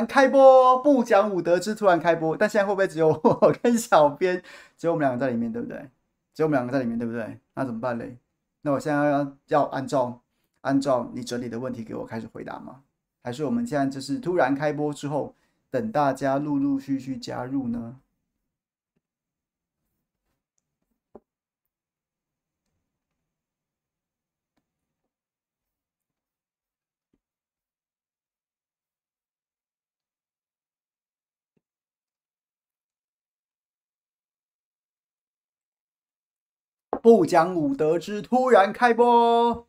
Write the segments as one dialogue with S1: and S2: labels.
S1: 然开播，不讲武德之突然开播，但现在会不会只有 我跟小编，只有我们两个在里面，对不对？只有我们两个在里面，对不对？那怎么办嘞？那我现在要要按照按照你整理的问题给我开始回答吗？还是我们现在就是突然开播之后，等大家陆陆续续加入呢？不讲武德之突然开播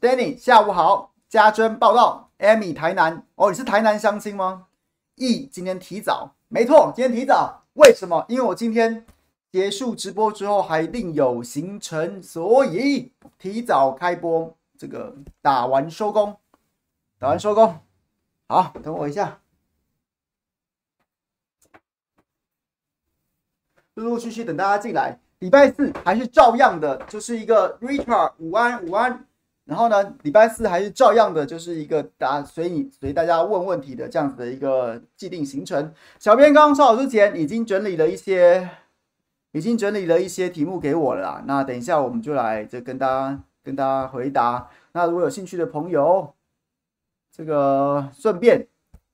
S1: ，Danny 下午好，家珍报道，Amy 台南哦，你是台南相亲吗？E 今天提早，没错，今天提早，为什么？因为我今天结束直播之后还另有行程，所以提早开播，这个打完收工。打完收工，好，等我一下。陆陆续续等大家进来。礼拜四还是照样的，就是一个 Richard 午安午安。然后呢，礼拜四还是照样的，就是一个答随你随大家问问题的这样子的一个既定行程。小编刚刚说好之前已经整理了一些，已经整理了一些题目给我了。那等一下我们就来就跟大家跟大家回答。那如果有兴趣的朋友。这个顺便，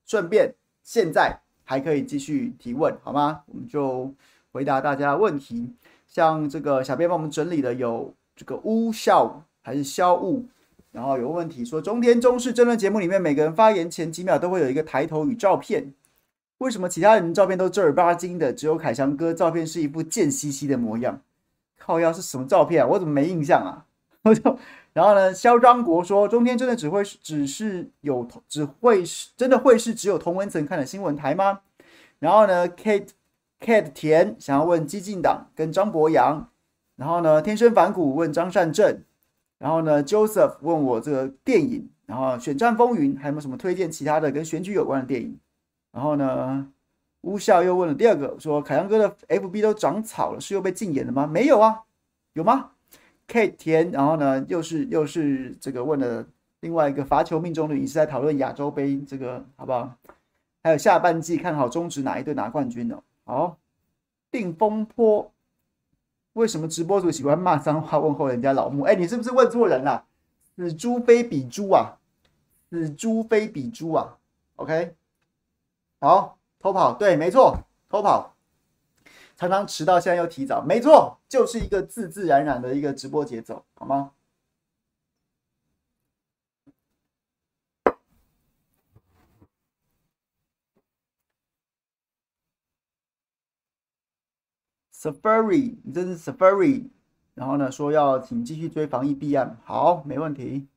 S1: 顺便，现在还可以继续提问，好吗？我们就回答大家的问题。像这个小编帮我们整理的有这个乌笑还是肖雾，然后有问题说中天中视争论节目里面每个人发言前几秒都会有一个抬头与照片，为什么其他人照片都正儿八经的，只有凯翔哥照片是一副贱兮兮的模样？靠腰是什么照片啊？我怎么没印象啊？我就。然后呢，肖张国说：“中天真的只会是只是有只会是真的会是只有同文层看的新闻台吗？”然后呢，Kate Kate 田想要问激进党跟张博洋。然后呢，天生反骨问张善政。然后呢，Joseph 问我这个电影。然后选战风云还有没有什么推荐其他的跟选举有关的电影？然后呢，乌笑又问了第二个，说凯阳哥的 FB 都长草了，是又被禁言了吗？没有啊，有吗？K 田，然后呢，又是又是这个问了另外一个罚球命中率，也是在讨论亚洲杯这个好不好？还有下半季看好中职哪一队拿冠军呢？好，定风波，为什么直播主喜欢骂脏话问候人家老木？哎，你是不是问错人了？死猪非彼猪啊，死猪非彼猪啊。OK，好，偷跑，对，没错，偷跑。常常迟到，现在又提早，没错，就是一个自自然然的一个直播节奏，好吗？Safari，你这是 Safari，然后呢，说要请继续追防疫弊案，好，没问题。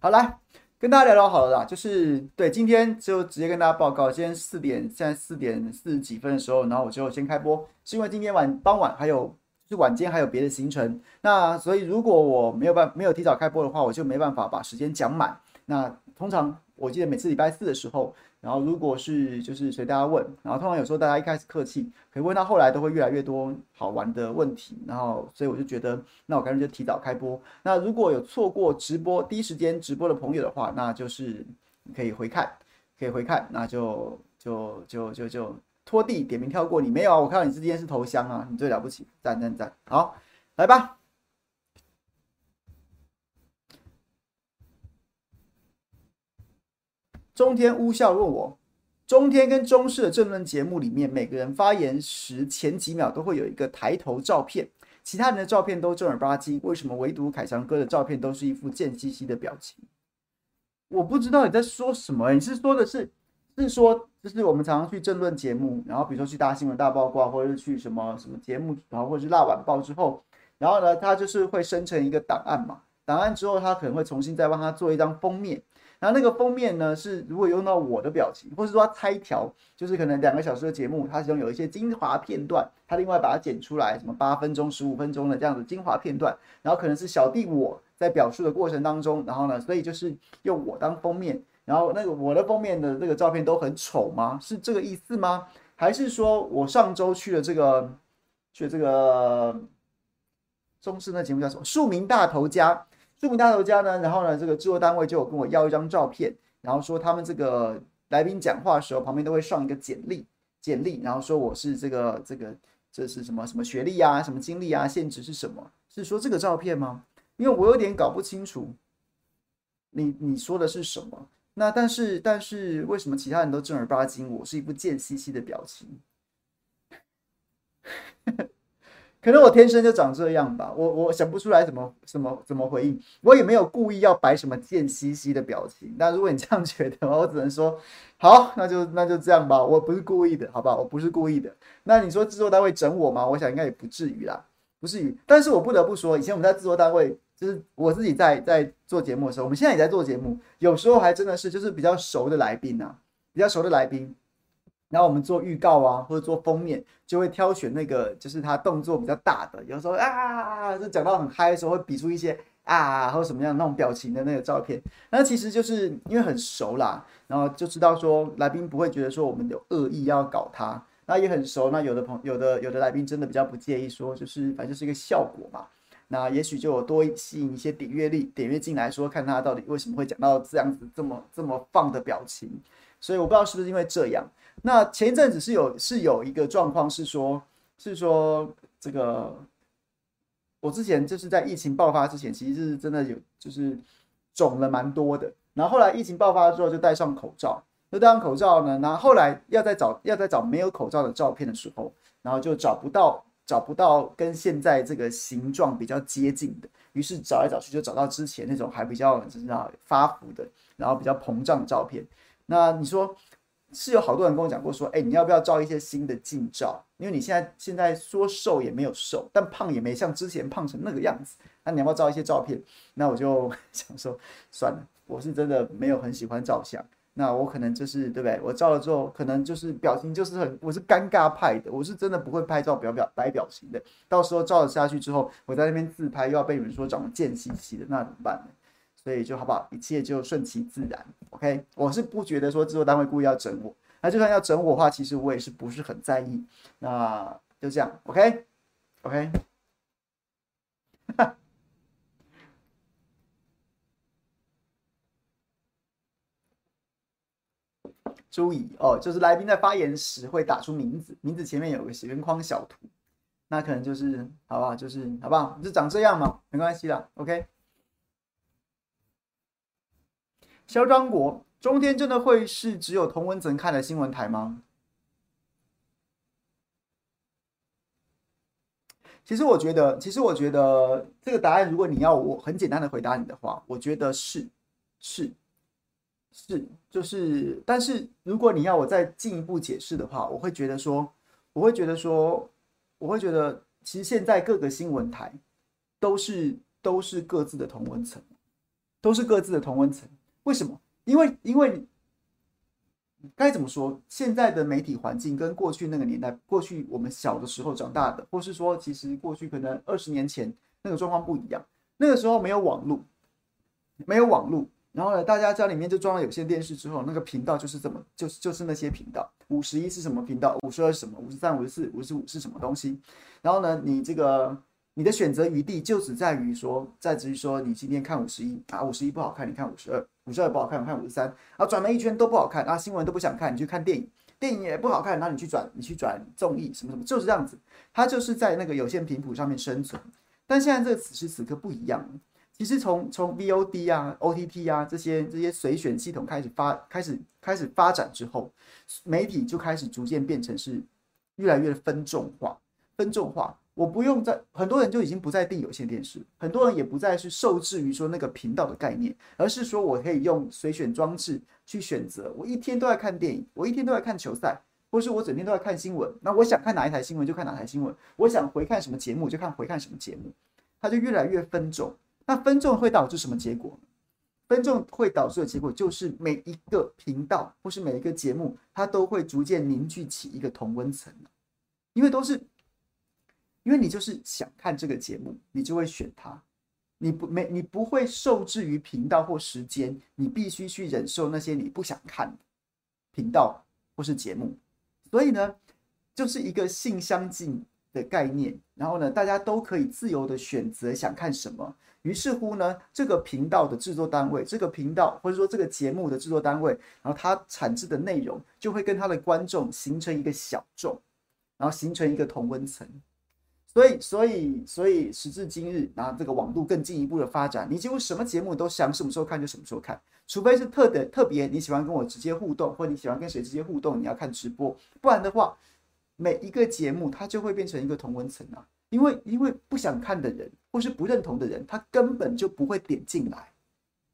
S1: 好，来。跟大家聊聊好了啦，就是对，今天就直接跟大家报告，今天四点，现在四点四十几分的时候，然后我就先开播，是因为今天晚傍晚还有就是晚间还有别的行程，那所以如果我没有办没有提早开播的话，我就没办法把时间讲满。那通常我记得每次礼拜四的时候。然后，如果是就是随大家问，然后通常有时候大家一开始客气，可以问到后来都会越来越多好玩的问题。然后，所以我就觉得，那我干脆就提早开播。那如果有错过直播第一时间直播的朋友的话，那就是可以回看，可以回看，那就就就就就拖地点名跳过你没有啊？我看到你今天是头香啊，你最了不起，赞赞赞！好，来吧。中天乌笑问我，中天跟中视的政论节目里面，每个人发言时前几秒都会有一个抬头照片，其他人的照片都正儿八经，为什么唯独凯翔哥的照片都是一副贱兮兮的表情？我不知道你在说什么，你是说的是，是说就是我们常常去政论节目，然后比如说去大新闻大八卦，或者是去什么什么节目，然后或者是辣晚报之后，然后呢，他就是会生成一个档案嘛，档案之后他可能会重新再帮他做一张封面。然后那个封面呢，是如果用到我的表情，或者说他拆条，就是可能两个小时的节目，它其中有一些精华片段，他另外把它剪出来，什么八分钟、十五分钟的这样子精华片段，然后可能是小弟我在表述的过程当中，然后呢，所以就是用我当封面，然后那个我的封面的这个照片都很丑吗？是这个意思吗？还是说我上周去了这个去了这个中视那节目叫什么？庶民大头家。著名大头家呢，然后呢，这个制作单位就有跟我要一张照片，然后说他们这个来宾讲话的时候，旁边都会上一个简历，简历，然后说我是这个这个这是什么什么学历啊，什么经历啊，现职是什么？是说这个照片吗？因为我有点搞不清楚你，你你说的是什么？那但是但是为什么其他人都正儿八经，我是一副贱兮兮的表情？可能我天生就长这样吧，我我想不出来怎么怎么怎么回应，我也没有故意要摆什么贱兮兮的表情。那如果你这样觉得，我只能说好，那就那就这样吧，我不是故意的，好吧，我不是故意的。那你说制作单位整我吗？我想应该也不至于啦，不至于。但是我不得不说，以前我们在制作单位，就是我自己在在做节目的时候，我们现在也在做节目，有时候还真的是就是比较熟的来宾啊，比较熟的来宾。然后我们做预告啊，或者做封面，就会挑选那个就是他动作比较大的，有时候啊，就讲到很嗨的时候，会比出一些啊或者什么样那种表情的那个照片。那其实就是因为很熟啦，然后就知道说来宾不会觉得说我们有恶意要搞他，那也很熟。那有的朋有的有的来宾真的比较不介意说，就是反正就是一个效果嘛。那也许就有多吸引一些点阅率，点阅进来说看他到底为什么会讲到这样子这么这么放的表情。所以我不知道是不是因为这样。那前一阵子是有是有一个状况是说，是说这个，我之前就是在疫情爆发之前，其实是真的有就是肿了蛮多的。然后后来疫情爆发之后，就戴上口罩，那戴上口罩呢。然后后来要再找要再找没有口罩的照片的时候，然后就找不到找不到跟现在这个形状比较接近的，于是找来找去就找到之前那种还比较就是发福的，然后比较膨胀的照片。那你说？是有好多人跟我讲过说，哎，你要不要照一些新的近照？因为你现在现在说瘦也没有瘦，但胖也没像之前胖成那个样子。那你要不要照一些照片？那我就 想说，算了，我是真的没有很喜欢照相。那我可能就是对不对？我照了之后，可能就是表情就是很，我是尴尬派的，我是真的不会拍照表表摆表情的。到时候照了下去之后，我在那边自拍又要被你们说长得贱兮兮的，那怎么办呢？所以就好不好？一切就顺其自然，OK。我是不觉得说制作单位故意要整我，那就算要整我的话，其实我也是不是很在意。那就这样，OK，OK。哈，注意哦，就是来宾在发言时会打出名字，名字前面有个圆框小图，那可能就是好不好？就是好不好？就长这样嘛，没关系啦，OK。嚣张国，中天真的会是只有同文层看的新闻台吗？其实我觉得，其实我觉得这个答案，如果你要我很简单的回答你的话，我觉得是，是，是，就是。但是如果你要我再进一步解释的话，我会觉得说，我会觉得说，我会觉得，其实现在各个新闻台都是都是各自的同温层，都是各自的同温层。为什么？因为因为该怎么说？现在的媒体环境跟过去那个年代，过去我们小的时候长大的，或是说，其实过去可能二十年前那个状况不一样。那个时候没有网络，没有网络，然后呢，大家家里面就装了有线电视之后，那个频道就是这么，就是就是那些频道。五十一是什么频道？五十二是什么？五十三、五十四、五十五是什么东西？然后呢，你这个。你的选择余地就只在于说，在至于说，你今天看五十一啊，五十一不好看，你看五十二，五十二不好看，我看五十三，啊，转了一圈都不好看，啊，新闻都不想看，你去看电影，电影也不好看，那你去转，你去转综艺什么什么，就是这样子，它就是在那个有线频谱上面生存。但现在这个此时此刻不一样，其实从从 VOD 啊、OTT 啊这些这些随选系统开始发开始开始发展之后，媒体就开始逐渐变成是越来越分众化。分众化，我不用在很多人就已经不再订有线电视，很多人也不再是受制于说那个频道的概念，而是说我可以用随选装置去选择。我一天都在看电影，我一天都在看球赛，或是我整天都在看新闻。那我想看哪一台新闻就看哪台新闻，我想回看什么节目就看回看什么节目，它就越来越分众。那分众会导致什么结果？分众会导致的结果就是每一个频道或是每一个节目，它都会逐渐凝聚起一个同温层，因为都是。因为你就是想看这个节目，你就会选它。你不没你不会受制于频道或时间，你必须去忍受那些你不想看的频道或是节目。所以呢，就是一个性相近的概念。然后呢，大家都可以自由的选择想看什么。于是乎呢，这个频道的制作单位，这个频道或者说这个节目的制作单位，然后它产制的内容就会跟它的观众形成一个小众，然后形成一个同温层。所以，所以，所以，时至今日，然后这个网络更进一步的发展，你几乎什么节目都想什么时候看就什么时候看，除非是特的特别你喜欢跟我直接互动，或你喜欢跟谁直接互动，你要看直播，不然的话，每一个节目它就会变成一个同温层啊，因为因为不想看的人或是不认同的人，他根本就不会点进来，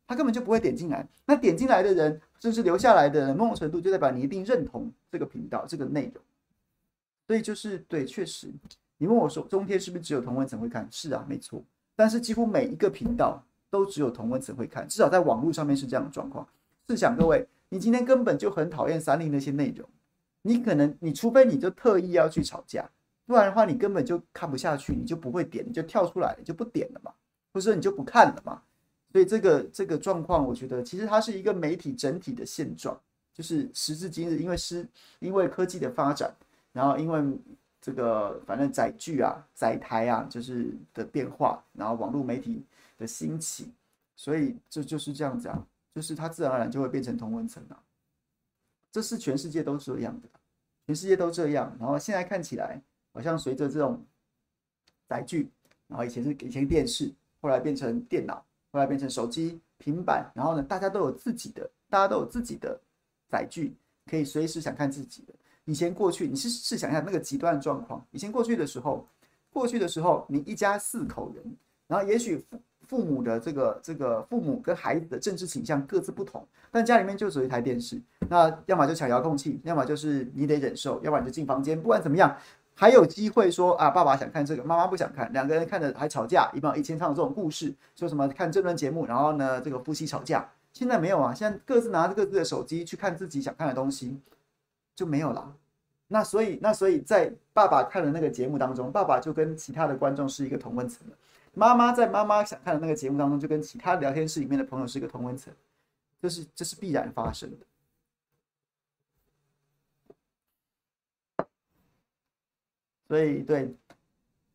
S1: 他根本就不会点进来，那点进来的人，甚至留下来的人，某种程度就代表你一定认同这个频道这个内容，所以就是对，确实。你问我说，中天是不是只有同温层会看？是啊，没错。但是几乎每一个频道都只有同温层会看，至少在网络上面是这样的状况。试想各位，你今天根本就很讨厌三立那些内容，你可能你除非你就特意要去吵架，不然的话你根本就看不下去，你就不会点，你就跳出来，你就不点了嘛，或者说你就不看了嘛。所以这个这个状况，我觉得其实它是一个媒体整体的现状，就是时至今日，因为是因为科技的发展，然后因为。这个反正载具啊、载台啊，就是的变化，然后网络媒体的兴起，所以这就是这样子啊，就是它自然而然就会变成同温层啊。这是全世界都这样的，全世界都这样。然后现在看起来，好像随着这种载具，然后以前是以前电视，后来变成电脑，后来变成手机、平板，然后呢，大家都有自己的，大家都有自己的载具，可以随时想看自己的。以前过去，你是试想一下那个极端状况。以前过去的时候，过去的时候，你一家四口人，然后也许父父母的这个这个父母跟孩子的政治倾向各自不同，但家里面就只有一台电视。那要么就抢遥控器，要么就是你得忍受，要不然就进房间。不管怎么样，还有机会说啊，爸爸想看这个，妈妈不想看，两个人看着还吵架。一般以前唱的这种故事，说什么看这段节目，然后呢，这个夫妻吵架。现在没有啊，现在各自拿着各自的手机去看自己想看的东西。就没有了。那所以，那所以在爸爸看的那个节目当中，爸爸就跟其他的观众是一个同温层的。妈妈在妈妈想看的那个节目当中，就跟其他聊天室里面的朋友是一个同温层。这是这是必然发生的。所以对，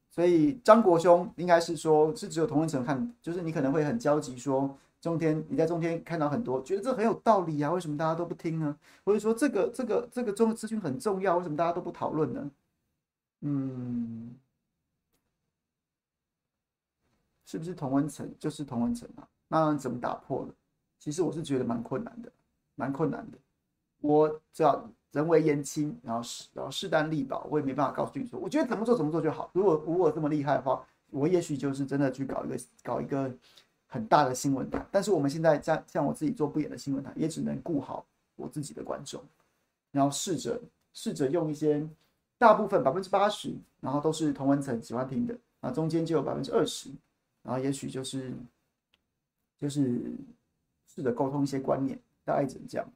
S1: 所以张国兄应该是说，是只有同温层看，就是你可能会很焦急说。中天，你在中天看到很多，觉得这很有道理啊，为什么大家都不听呢？或者说这个这个这个中资讯很重要，为什么大家都不讨论呢？嗯，是不是同温层就是同温层啊？那怎么打破了？其实我是觉得蛮困难的，蛮困难的。我只要人微言轻，然后势然后势单力薄，我也没办法告诉你说，我觉得怎么做怎么做就好。如果如果这么厉害的话，我也许就是真的去搞一个搞一个。很大的新闻台，但是我们现在像像我自己做不演的新闻台，也只能顾好我自己的观众，然后试着试着用一些大部分百分之八十，然后都是同文层喜欢听的，啊，中间就有百分之二十，然后也许就是就是试着沟通一些观念，大概只能这样。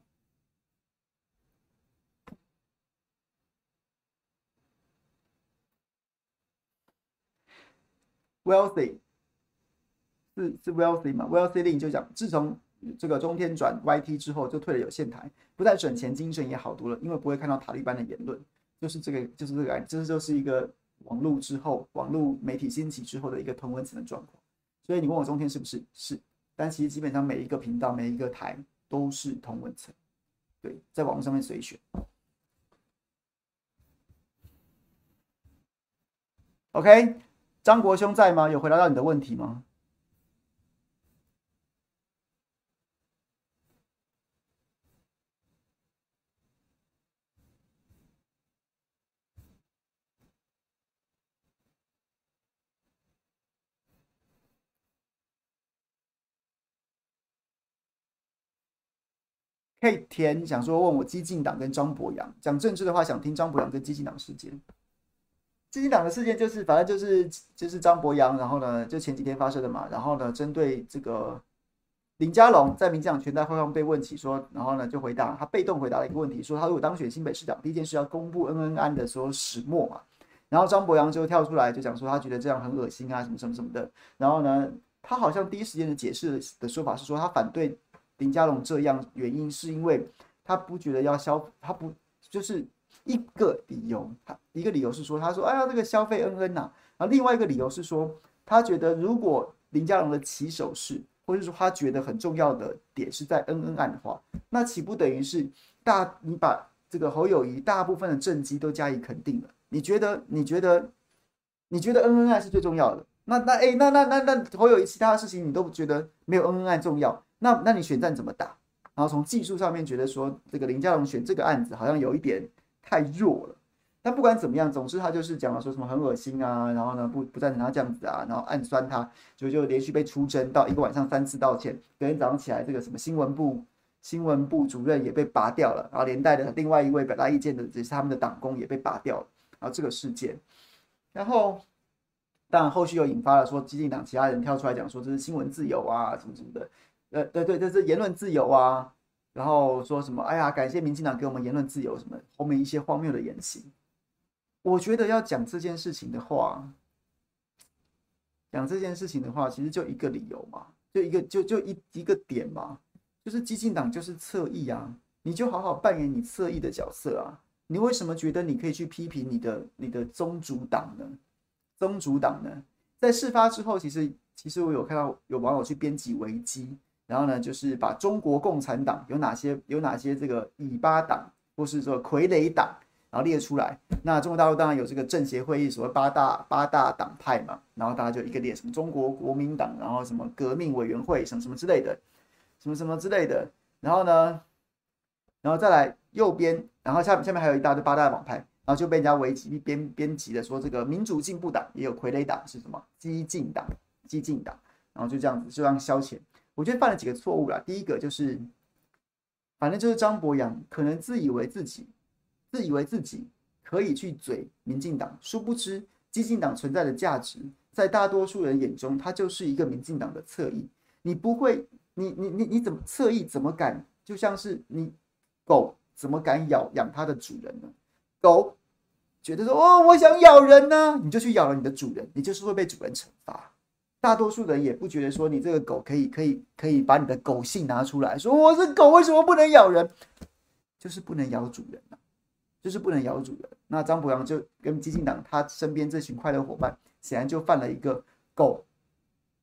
S1: Wealthy。是是 Wealthy 嘛？Wealthy Link 就讲，自从这个中天转 YT 之后，就退了有线台，不再省钱，精神也好多了，因为不会看到塔利班的言论，就是这个，就是这个，这就是一个网络之后，网络媒体兴起之后的一个同温层的状况。所以你问我中天是不是？是，但其实基本上每一个频道、每一个台都是同温层。对，在网络上面随选。OK，张国兄在吗？有回答到你的问题吗？可以填，想说问我激进党跟张博洋讲政治的话，想听张博洋跟激进党事件。激进党的事件就是，反正就是就是张博洋，然后呢，就前几天发生的嘛。然后呢，针对这个林佳龙在民进党全代会上被问起说，然后呢就回答他被动回答了一个问题，说他如果当选新北市长，第一件事要公布恩恩安的说始末嘛。然后张博洋就跳出来就讲说，他觉得这样很恶心啊，什么什么什么的。然后呢，他好像第一时间的解释的说法是说，他反对林佳龙这样原因是因为他不觉得要消，他不就是。一个理由，他一个理由是说，他说：“哎呀，这个消费恩恩呐。”然后另外一个理由是说，他觉得如果林佳龙的起手式，或者说他觉得很重要的点是在恩恩案的话，那岂不等于是大你把这个侯友谊大部分的政绩都加以肯定了？你觉得？你觉得？你觉得恩恩案是最重要的？那那哎，那那那那侯友谊其他的事情你都觉得没有恩恩案重要？那那你选战怎么打？然后从技术上面觉得说，这个林佳龙选这个案子好像有一点。太弱了，但不管怎么样，总之他就是讲了说什么很恶心啊，然后呢不不赞成他这样子啊，然后暗酸他，就就连续被出征到一个晚上三次道歉，隔天早上起来这个什么新闻部新闻部主任也被拔掉了，然后连带的另外一位表达意见的也是他们的党工也被拔掉了，然后这个事件，然后当然后续又引发了说基进党其他人跳出来讲说这是新闻自由啊什么什么的，呃对对这是言论自由啊。然后说什么？哎呀，感谢民进党给我们言论自由，什么后面一些荒谬的言行。我觉得要讲这件事情的话，讲这件事情的话，其实就一个理由嘛，就一个就就一一个点嘛，就是激进党就是侧翼啊，你就好好扮演你侧翼的角色啊。你为什么觉得你可以去批评你的你的宗主党呢？宗主党呢？在事发之后，其实其实我有看到有网友去编辑维基。然后呢，就是把中国共产党有哪些有哪些这个尾巴党，或是说傀儡党，然后列出来。那中国大陆当然有这个政协会议，所谓八大八大党派嘛。然后大家就一个列，什么中国国民党，然后什么革命委员会，什么什么之类的，什么什么之类的。然后呢，然后再来右边，然后下下面还有一大堆八大党派，然后就被人家维基编编辑的说，这个民主进步党也有傀儡党是什么？激进党，激进党。然后就这样子，就让消遣。我觉得犯了几个错误啦。第一个就是，反正就是张博洋可能自以为自己，自以为自己可以去嘴民进党，殊不知激进党存在的价值，在大多数人眼中，它就是一个民进党的侧翼。你不会，你你你你怎么侧翼？怎么敢？就像是你狗怎么敢咬养它的主人呢？狗觉得说哦，我想咬人呢，你就去咬了你的主人，你就是会被主人惩罚。大多数人也不觉得说你这个狗可以可以可以把你的狗性拿出来说，我是狗，为什么不能咬人？就是不能咬主人啊，就是不能咬主人。那张博洋就跟激进党他身边这群快乐伙伴，显然就犯了一个狗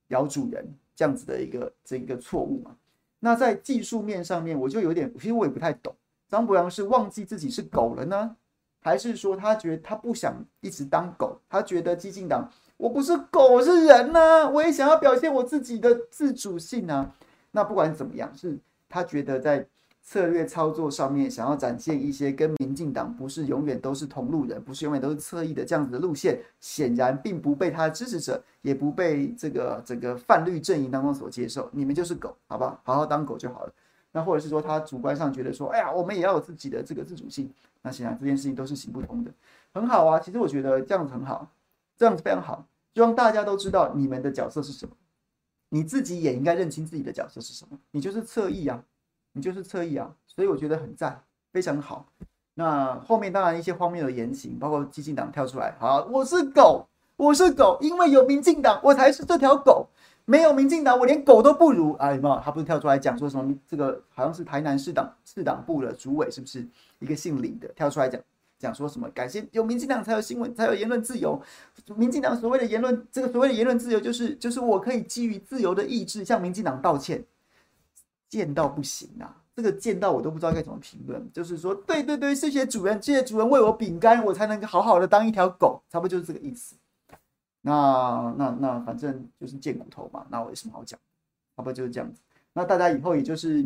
S1: 咬主人这样子的一个这一个错误嘛。那在技术面上面，我就有点，其实我也不太懂，张博洋是忘记自己是狗了呢，还是说他觉得他不想一直当狗，他觉得激进党。我不是狗，我是人呐、我也想要表现我自己的自主性啊。那不管怎么样，是他觉得在策略操作上面想要展现一些跟民进党不是永远都是同路人，不是永远都是侧翼的这样子的路线，显然并不被他的支持者，也不被这个整个泛绿阵营当中所接受。你们就是狗，好吧？好好当狗就好了。那或者是说他主观上觉得说，哎呀，我们也要有自己的这个自主性。那显然这件事情都是行不通的。很好啊，其实我觉得这样子很好，这样子非常好。希望大家都知道你们的角色是什么，你自己也应该认清自己的角色是什么。你就是侧翼啊，你就是侧翼啊，所以我觉得很赞，非常好。那后面当然一些荒谬的言行，包括激进党跳出来，好，我是狗，我是狗，因为有民进党，我才是这条狗。没有民进党，我连狗都不如。哎，妈，他不是跳出来讲说什么？这个好像是台南市党市党部的主委，是不是一个姓李的跳出来讲？讲说什么？感谢有民进党才有新闻，才有言论自由。民进党所谓的言论，这个所谓的言论自由，就是就是我可以基于自由的意志向民进党道歉。贱到不行啊！这个贱到我都不知道该怎么评论。就是说，对对对，谢谢主人，谢谢主人喂我饼干，我才能好好的当一条狗，差不多就是这个意思。那那那反正就是贱骨头嘛，那我有什么好讲？差不多就是这样子。那大家以后也就是，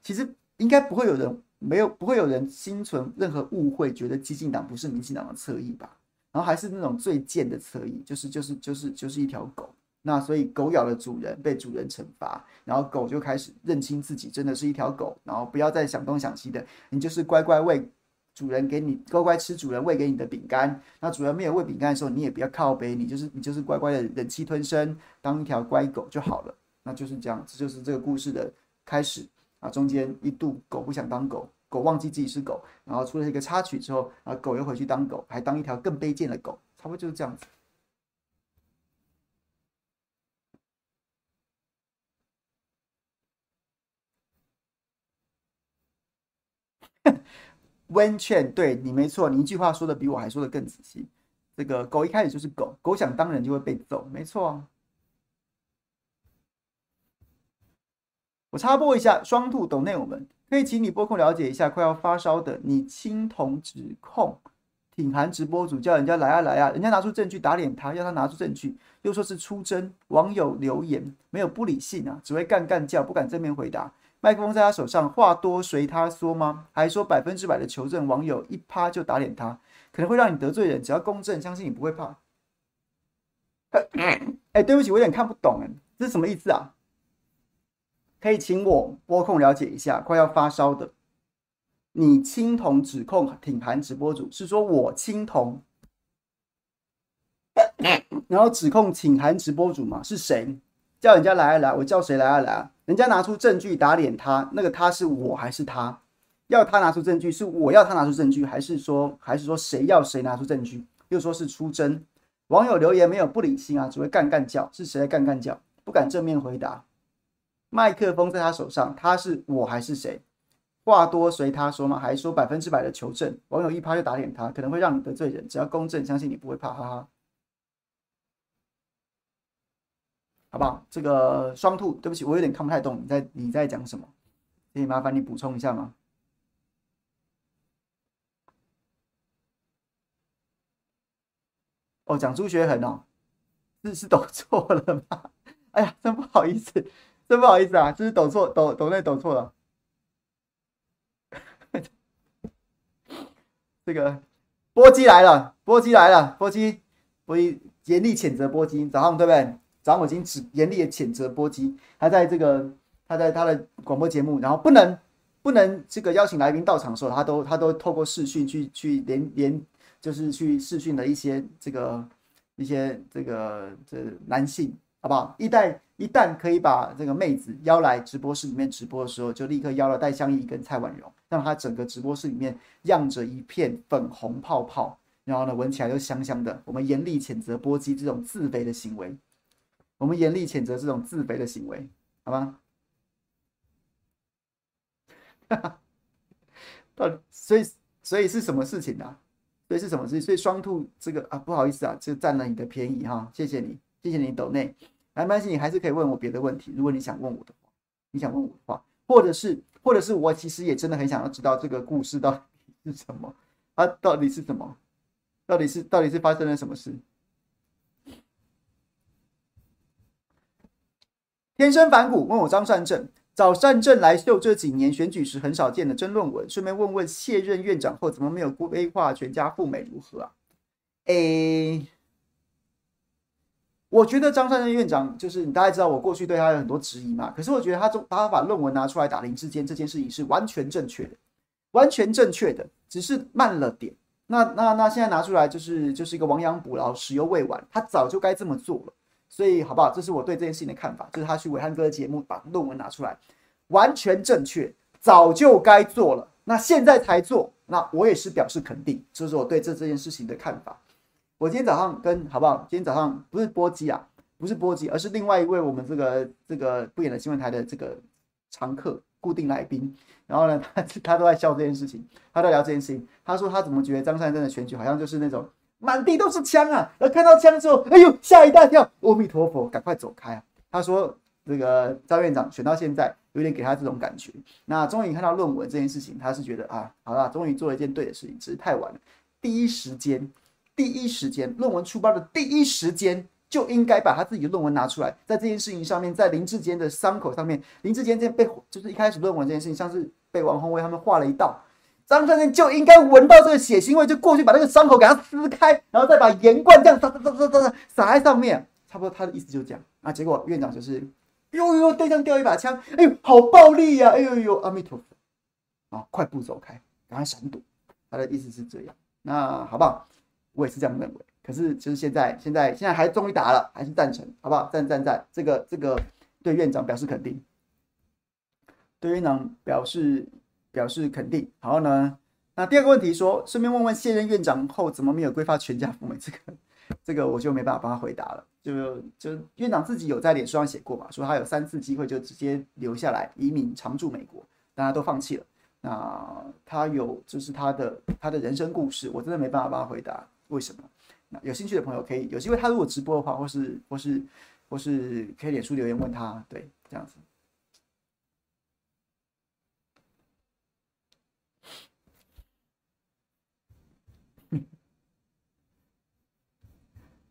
S1: 其实应该不会有人。没有，不会有人心存任何误会，觉得激进党不是民进党的侧翼吧？然后还是那种最贱的侧翼，就是就是就是就是一条狗，那所以狗咬了主人，被主人惩罚，然后狗就开始认清自己真的是一条狗，然后不要再想东想西的，你就是乖乖喂主人给你乖乖吃主人喂给你的饼干。那主人没有喂饼干的时候，你也不要靠背，你就是你就是乖乖的忍气吞声，当一条乖狗就好了。那就是这样，这就是这个故事的开始啊。中间一度狗不想当狗，狗忘记自己是狗，然后出了一个插曲之后，啊，狗又回去当狗，还当一条更卑贱的狗，差不多就是这样子。温劝，对你没错，你一句话说的比我还说的更仔细。这个狗一开始就是狗，狗想当人就会被揍，没错啊。我插播一下，双兔抖内我们可以请你播控了解一下，快要发烧的你，青铜指控挺韩直播主，叫人家来啊来啊，人家拿出证据打脸他，要他拿出证据，又说是出征，网友留言没有不理性啊，只会干干叫，不敢正面回答。麦克风在他手上，话多随他说吗？还说百分之百的求证，网友一趴就打脸他，可能会让你得罪人。只要公正，相信你不会怕。哎、欸，对不起，我有点看不懂，哎，这是什么意思啊？可以请我拨空了解一下。快要发烧的你，青铜指控挺韩直播主，是说我青铜，然后指控挺韩直播主嘛？是谁？叫人家来啊来，我叫谁来啊来啊？人家拿出证据打脸他，那个他是我还是他？要他拿出证据，是我要他拿出证据，还是说还是说谁要谁拿出证据？又说是出征。网友留言没有不理性啊，只会干干叫，是谁在干干叫？不敢正面回答。麦克风在他手上，他是我还是谁？话多随他说嘛，还说百分之百的求证。网友一趴就打脸他，可能会让你得罪人，只要公正，相信你不会怕，哈哈。好不好？这个双兔，对不起，我有点看不太懂你在你在讲什么，可以麻烦你补充一下吗？哦，讲朱学恒哦，是是抖错了吗？哎呀，真不好意思，真不好意思啊，这是抖错，抖抖内抖错了。这个波基来了，波基来了，波基，波基严厉谴责波基，早上对不对？早上我已经指严厉的谴责波基，他在这个他在他的广播节目，然后不能不能这个邀请来宾到场的时候，他都他都透过视讯去去连连，就是去视讯的一些这个一些这个这、男性，好不好？一旦一旦可以把这个妹子邀来直播室里面直播的时候，就立刻邀了戴相仪跟蔡婉容，让他整个直播室里面漾着一片粉红泡泡，然后呢闻起来就香香的。我们严厉谴责波基这种自肥的行为。我们严厉谴责这种自肥的行为，好吗？到底，所以，所以是什么事情呢、啊？所以是什么事情？所以双兔这个啊，不好意思啊，就占了你的便宜哈，谢谢你，谢谢你抖内，没关系，你还是可以问我别的问题，如果你想问我的话，你想问我的话，或者是，或者是我其实也真的很想要知道这个故事到底是什么，啊，到底是什么？到底是，到底是发生了什么事？天生反骨问我张善政，找善政来秀这几年选举时很少见的争论文，顺便问问卸任院长后怎么没有规划全家赴美如何啊？诶、我觉得张善政院长就是你大概知道我过去对他有很多质疑嘛，可是我觉得他中他把论文拿出来打林智坚这件事情是完全正确的，完全正确的，只是慢了点。那那那现在拿出来就是就是一个亡羊补牢，时犹未晚，他早就该这么做了。所以好不好？这是我对这件事情的看法，就是他去伟汉哥的节目把论文拿出来，完全正确，早就该做了。那现在才做，那我也是表示肯定，这是我对这这件事情的看法。我今天早上跟好不好？今天早上不是波基啊，不是波基，而是另外一位我们这个这个不演的新闻台的这个常客固定来宾。然后呢，他他都在笑这件事情，他在聊这件事情。他说他怎么觉得张善政的选举好像就是那种。满地都是枪啊！而看到枪之后，哎呦，吓一大跳！阿弥陀佛，赶快走开啊！他说：“这个张院长选到现在，有点给他这种感觉。那终于看到论文这件事情，他是觉得啊，好了，终于做了一件对的事情，只是太晚了。第一时间，第一时间，论文出包的第一时间，就应该把他自己的论文拿出来，在这件事情上面，在林志坚的伤口上面，林志坚这被就是一开始论文这件事情，像是被王宏伟他们划了一道。”张善政就应该闻到这个血腥味，就过去把那个伤口给它撕开，然后再把盐罐这样撒撒撒撒撒撒撒在上面，差不多他的意思就这样。那结果院长就是，呦呦，对上掉一把枪，哎呦，好暴力呀、啊，哎呦呦，阿弥陀佛，啊，快步走开，赶快闪躲。他的意思是这样，那好不好？我也是这样认为。可是就是现在，现在现在还终于打了，还是赞成，好不好？赞赞赞，这个这个对院长表示肯定，对院长表示表示肯定。然后呢，那第二个问题说，顺便问问现任院长后怎么没有规划全家赴美？这个这个我就没办法帮他回答了。就就院长自己有在脸书上写过嘛，说他有三次机会就直接留下来移民常驻美国，大家都放弃了。那他有就是他的他的人生故事，我真的没办法帮他回答为什么。那有兴趣的朋友可以有机会，他如果直播的话，或是或是或是可以脸书留言问他，对，这样子。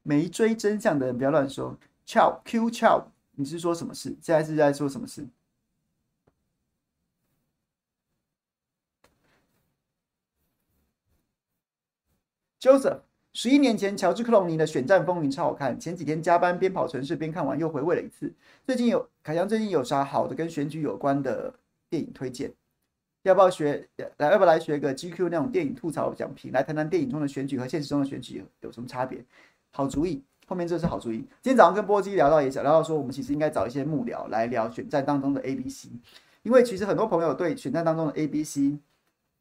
S1: 没追真相的人不要乱说。Chow Q 你是说什么事？现在是在说什么事？Joseph，十一年前乔治克隆尼的选战风云超好看，前几天加班边跑城市边看完，又回味了一次。最近有凯翔，最近有啥好的跟选举有关的电影推荐？要不要学来？要不要来学个 GQ 那种电影吐槽讲评，来谈谈电影中的选举和现实中的选举有有什么差别？好主意，后面这是好主意。今天早上跟波基聊到，也想聊到说，我们其实应该找一些幕僚来聊选战当中的 A、B、C，因为其实很多朋友对选战当中的 A、B、C，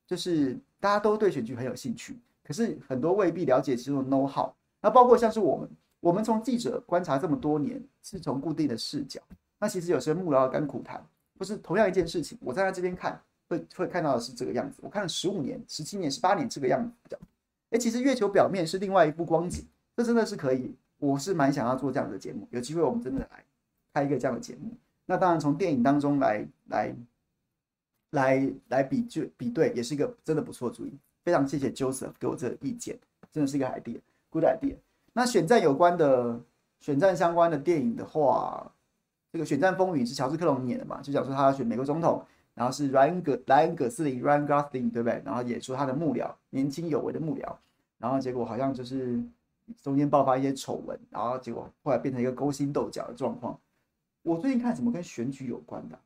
S1: 就是大家都对选举很有兴趣。可是很多未必了解其中的 know how，那包括像是我们，我们从记者观察这么多年，是从固定的视角。那其实有些幕僚甘苦谈，不是同样一件事情，我站在这边看，会会看到的是这个样子。我看了十五年、十七年、十八年这个样子，哎，其实月球表面是另外一部光景，这真的是可以。我是蛮想要做这样的节目，有机会我们真的来开一个这样的节目。那当然从电影当中来来来来比对比对，也是一个真的不错主意。非常谢谢 Joseph 给我这个意见，真的是一个 idea，good idea。那选战有关的、选战相关的电影的话，这个《选战风云》是乔治克隆演的嘛？就讲说他要选美国总统，然后是莱恩葛莱恩葛斯林 Ryan Gosling 对不对？然后演出他的幕僚，年轻有为的幕僚，然后结果好像就是中间爆发一些丑闻，然后结果后来变成一个勾心斗角的状况。我最近看什么跟选举有关的？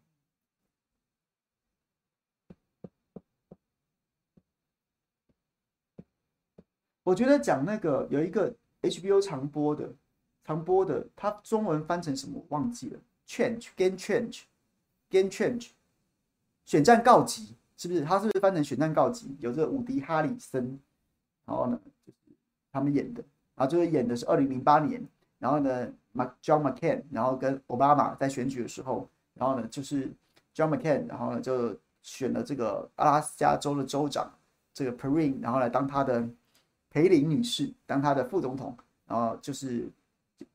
S1: 我觉得讲那个有一个 HBO 常播的，常播的，它中文翻成什么我忘记了？Change, Gain Change, Gain Change，选战告急是不是？它是不是翻成选战告急？有这个伍迪·哈里森，然后呢，就是他们演的，然后就是演的是二零零八年，然后呢，John McCain，然后跟奥巴马在选举的时候，然后呢，就是 John McCain，然后呢就选了这个阿拉斯加州的州长这个 Perrin，然后来当他的。裴林女士当她的副总统，然后就是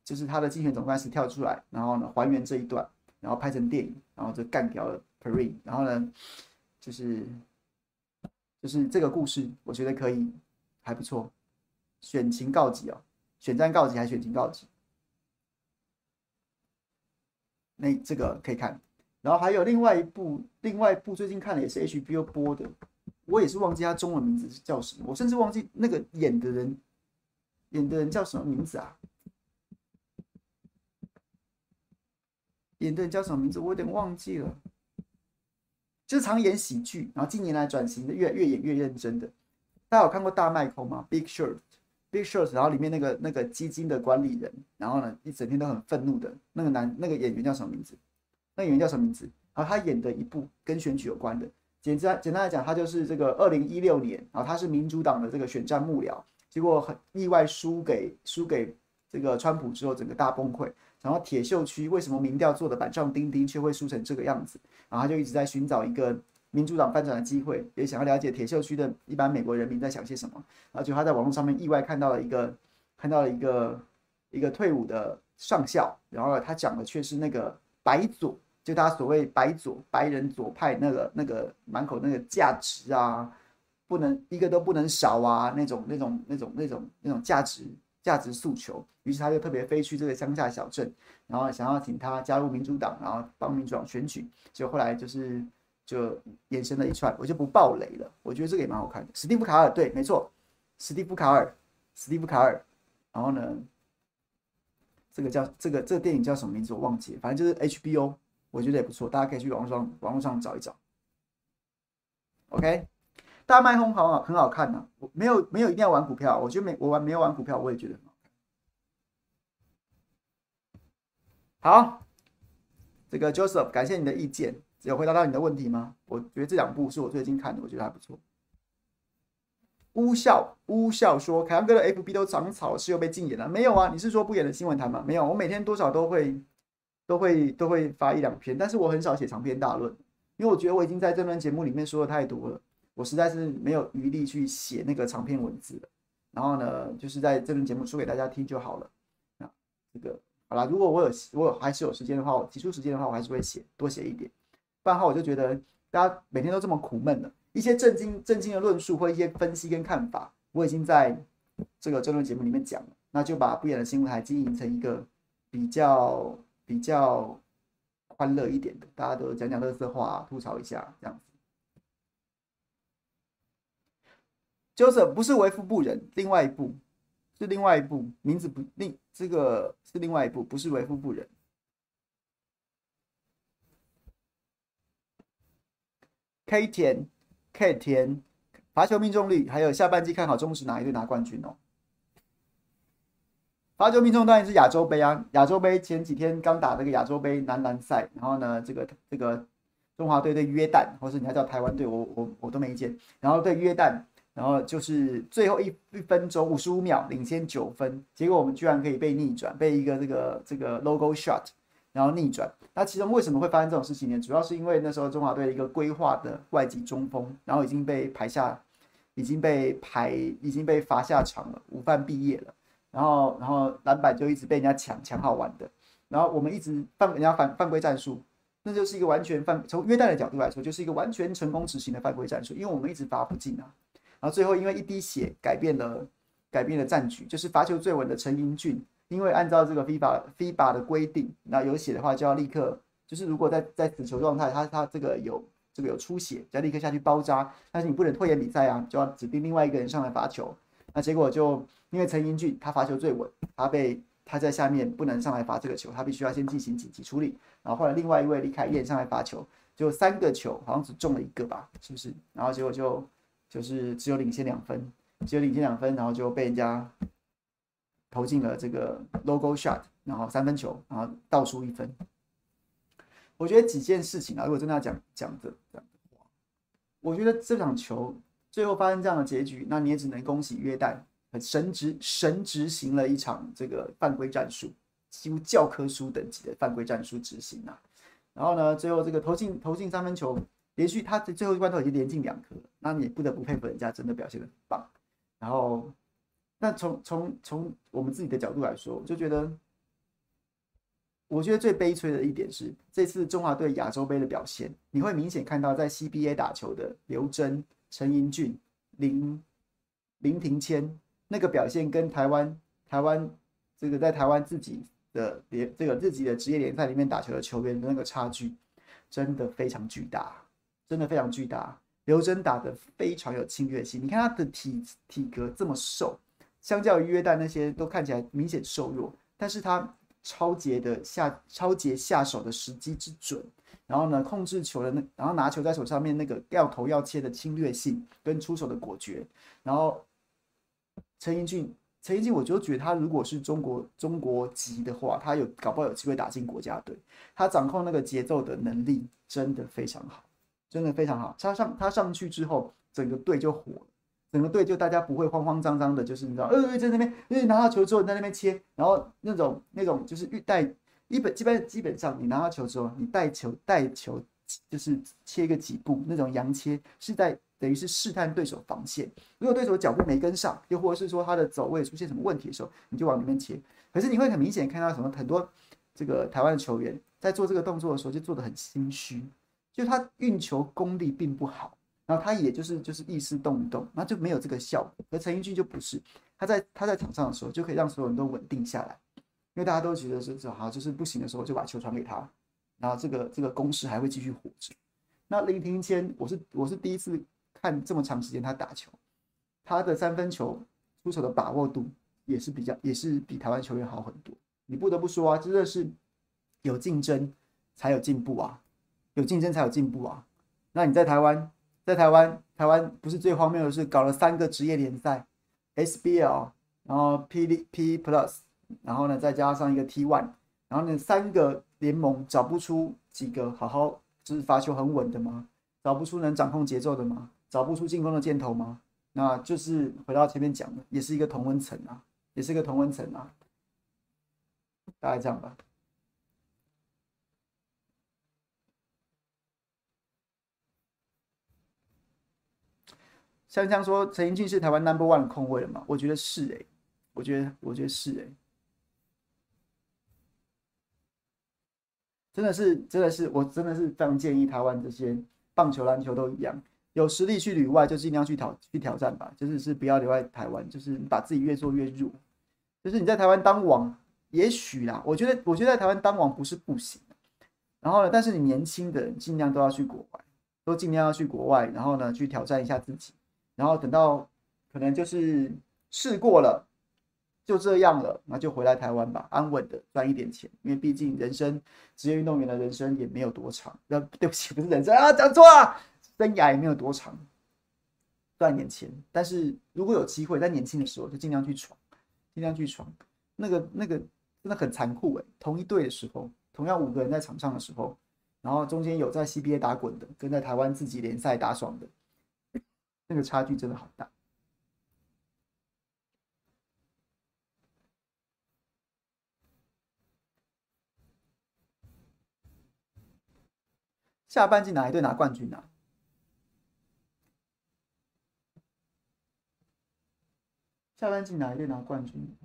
S1: 就是她的竞选总干事跳出来，然后呢还原这一段，然后拍成电影，然后就干掉了 Perin，然后呢就是就是这个故事，我觉得可以还不错，选情告急哦，选战告急还是选情告急？那这个可以看，然后还有另外一部，另外一部最近看的也是 HBO 播的。我也是忘记他中文名字是叫什么，我甚至忘记那个演的人，演的人叫什么名字啊？演的人叫什么名字？我有点忘记了。就是常演喜剧，然后近年来转型的越越演越认真的。大家有看过大麦空吗？Big Short，Big Short，然后里面那个那个基金的管理人，然后呢一整天都很愤怒的那个男那个演员叫什么名字？那演员叫什么名字？然后他演的一部跟选举有关的。简单简单来讲，他就是这个二零一六年，然后他是民主党的这个选战幕僚，结果很意外输给输给这个川普之后，整个大崩溃。然后铁锈区为什么民调做的板上钉钉，却会输成这个样子？然后他就一直在寻找一个民主党翻转的机会，也想要了解铁锈区的一般美国人民在想些什么。然后就他在网络上面意外看到了一个看到了一个一个退伍的上校，然后他讲的却是那个白左。就他所谓白左白人左派那个那个满口那个价值啊，不能一个都不能少啊，那种那种那种那种那种价值价值诉求。于是他就特别飞去这个乡下小镇，然后想要请他加入民主党，然后帮民主党选举。结果后来就是就衍生了一串，我就不爆雷了。我觉得这个也蛮好看的。史蒂夫卡尔对，没错，史蒂夫卡尔，史蒂夫卡尔。然后呢，这个叫这个这个电影叫什么名字我忘记了，反正就是 HBO，我觉得也不错，大家可以去网上网络上找一找。OK，大卖空好好很好看呢、啊，没有没有一定要玩股票，我觉得没我玩没有玩股票我也觉得很好。好，这个 Joseph，感谢你的意见，有回答到你的问题吗？我觉得这两部是我最近看的，我觉得还不错。巫笑巫笑说：“凯阳哥的 FB 都长草，是又被禁言了？没有啊？你是说不演的新闻台吗？没有，我每天多少都会都会都会发一两篇，但是我很少写长篇大论，因为我觉得我已经在这段节目里面说的太多了，我实在是没有余力去写那个长篇文字了。然后呢，就是在这段节目说给大家听就好了。那这个好啦，如果我有我有还是有时间的话，我提出时间的话，我还是会写多写一点。不然的话，我就觉得大家每天都这么苦闷了。”一些震惊、震惊的论述或一些分析跟看法，我已经在这个争论节目里面讲了。那就把不演的新闻台经营成一个比较比较欢乐一点的，大家都讲讲乐色话，吐槽一下这样子。Joseph 不是为富不仁，另外一部是另外一部，名字不另这个是另外一部，不是为富不仁。K 田。K 田罚球命中率，还有下半季看好中职哪一队拿冠军哦？罚球命中当然是亚洲杯啊！亚洲杯前几天刚打这个亚洲杯男篮赛，然后呢，这个这个中华队对约旦，或是你还叫台湾队，我我我都没意见。然后对约旦，然后就是最后一一分钟五十五秒领先九分，结果我们居然可以被逆转，被一个这个这个 logo shot。然后逆转，那其中为什么会发生这种事情呢？主要是因为那时候中华队一个规划的外籍中锋，然后已经被排下，已经被排，已经被罚下场了，午饭毕业了。然后，然后篮板就一直被人家抢，抢好玩的。然后我们一直犯人家犯犯规战术，那就是一个完全犯，从约旦的角度来说，就是一个完全成功执行的犯规战术，因为我们一直罚不进啊。然后最后因为一滴血改变了改变了战局，就是罚球最稳的陈英俊。因为按照这个 FIBA FIBA 的规定，那有血的话就要立刻，就是如果在在死球状态，他他这个有这个有出血，就要立刻下去包扎。但是你不能拖延比赛啊，就要指定另外一个人上来罚球。那结果就因为陈英俊他罚球最稳，他被他在下面不能上来罚这个球，他必须要先进行紧急处理。然后后来另外一位李凯燕上来罚球，就三个球好像只中了一个吧，是不是？然后结果就就是只有领先两分，只有领先两分，然后就被人家。投进了这个 logo shot，然后三分球，然后倒数一分。我觉得几件事情啊，如果真的要讲讲的，我觉得这场球最后发生这样的结局，那你也只能恭喜约旦很神执神执行了一场这个犯规战术，几乎教科书等级的犯规战术执行啊。然后呢，最后这个投进投进三分球，连续他的最后一关头已经连进两颗，那你不得不佩服人家，真的表现的很棒。然后。那从从从我们自己的角度来说，我就觉得，我觉得最悲催的一点是，这次中华队亚洲杯的表现，你会明显看到在 CBA 打球的刘铮、陈英俊、林林庭谦那个表现，跟台湾台湾这个在台湾自己的联这个自己的职业联赛里面打球的球员的那个差距，真的非常巨大，真的非常巨大。刘铮打得非常有侵略性，你看他的体体格这么瘦。相较于约旦那些都看起来明显瘦弱，但是他抄截的下抄截下手的时机之准，然后呢控制球的那，然后拿球在手上面那个要投要切的侵略性跟出手的果决，然后陈英俊陈英俊我就觉得他如果是中国中国籍的话，他有搞不好有机会打进国家队，他掌控那个节奏的能力真的非常好，真的非常好，他上他上去之后，整个队就火了。整个队就大家不会慌慌张张的，就是你知道，呃，在那边，呃，拿到球之后在那边切，然后那种那种就是欲带一本基本基本上你拿到球之后，你带球带球就是切个几步，那种洋切是在等于是试探对手防线。如果对手脚步没跟上，又或者是说他的走位出现什么问题的时候，你就往里面切。可是你会很明显看到什么很多这个台湾的球员在做这个动作的时候就做得很心虚，就他运球功力并不好。然后他也就是就是意识动一动，那就没有这个效果。而陈英俊就不是，他在他在场上的时候就可以让所有人都稳定下来，因为大家都觉得是好，就是不行的时候就把球传给他，然后这个这个攻势还会继续活着。那林庭谦，我是我是第一次看这么长时间他打球，他的三分球出手的把握度也是比较也是比台湾球员好很多。你不得不说啊，真的是有竞争才有进步啊，有竞争才有进步啊。那你在台湾，在台湾，台湾不是最荒谬的是搞了三个职业联赛，SBL，然后 P P Plus，然后呢再加上一个 T One，然后呢三个联盟找不出几个好好就是罚球很稳的吗？找不出能掌控节奏的吗？找不出进攻的箭头吗？那就是回到前面讲的，也是一个同温层啊，也是一个同温层啊，大概这样吧。像这样说，陈英俊是台湾 number one 的控卫了吗？我觉得是诶、欸，我觉得我觉得是诶、欸，真的是真的是，我真的是非常建议台湾这些棒球、篮球都一样。有实力去旅外就尽量去挑去挑战吧，就是是不要留在台湾，就是把自己越做越弱。就是你在台湾当王，也许啦，我觉得我觉得在台湾当王不是不行。然后呢，但是你年轻的人尽量都要去国外，都尽量要去国外，然后呢去挑战一下自己。然后等到可能就是试过了，就这样了，那就回来台湾吧，安稳的赚一点钱。因为毕竟人生职业运动员的人生也没有多长。那 对不起，不是人生啊，讲错了。生涯也没有多长，赚点钱。但是如果有机会，在年轻的时候就尽量去闯，尽量去闯。那个那个真的很残酷诶，同一队的时候，同样五个人在场上的时候，然后中间有在 CBA 打滚的，跟在台湾自己联赛打爽的，那个差距真的好大。下半季哪一队拿冠军呢、啊？下半季哪一队拿冠军？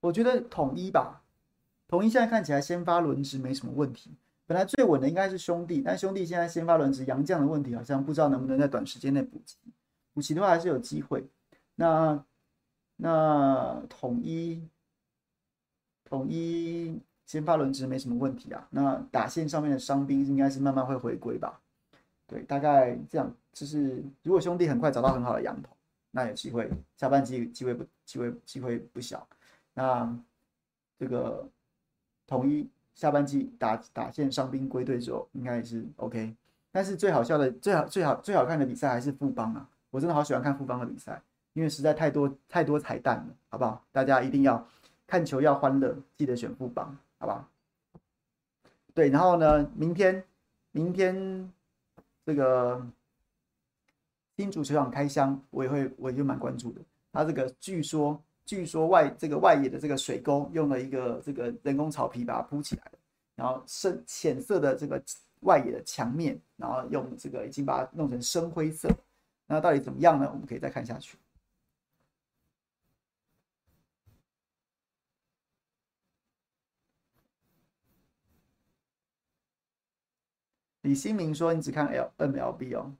S1: 我觉得统一吧，统一现在看起来先发轮值没什么问题。本来最稳的应该是兄弟，但兄弟现在先发轮值杨将的问题好像不知道能不能在短时间内补齐。补齐的话还是有机会。那那统一统一先发轮值没什么问题啊。那打线上面的伤兵应该是慢慢会回归吧。对，大概这样，就是如果兄弟很快找到很好的羊头，那有机会，下半季机会不机会机会不小。那这个统一下半季打打线伤兵归队之后，应该也是 OK。但是最好笑的、最好最好最好看的比赛还是富邦啊！我真的好喜欢看富邦的比赛，因为实在太多太多彩蛋了，好不好？大家一定要看球要欢乐，记得选富邦，好不好？对，然后呢，明天明天。这个新竹球场开箱，我也会，我也就蛮关注的。他这个据说，据说外这个外野的这个水沟用了一个这个人工草皮把它铺起来，然后深浅色的这个外野的墙面，然后用这个已经把它弄成深灰色。那到底怎么样呢？我们可以再看下去。李新明说：“你只看 L MLB 哦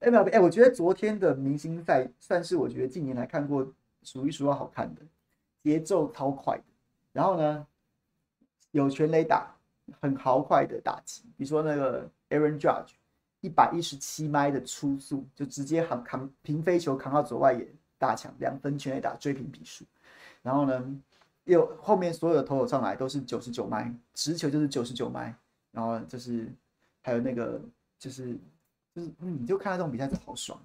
S1: ，MLB 哎、我觉得昨天的明星赛算是我觉得近年来看过数一数二好看的，节奏超快的，然后呢有全垒打，很豪快的打击，比如说那个 Aaron Judge 一百一十七迈的初速，就直接扛扛平飞球扛到左外野大墙，两分全垒打追平比数，然后呢又后面所有的投手上来都是九十九迈，直球就是九十九迈，然后就是。”还有那个就是就是，你就看到这种比赛就好爽，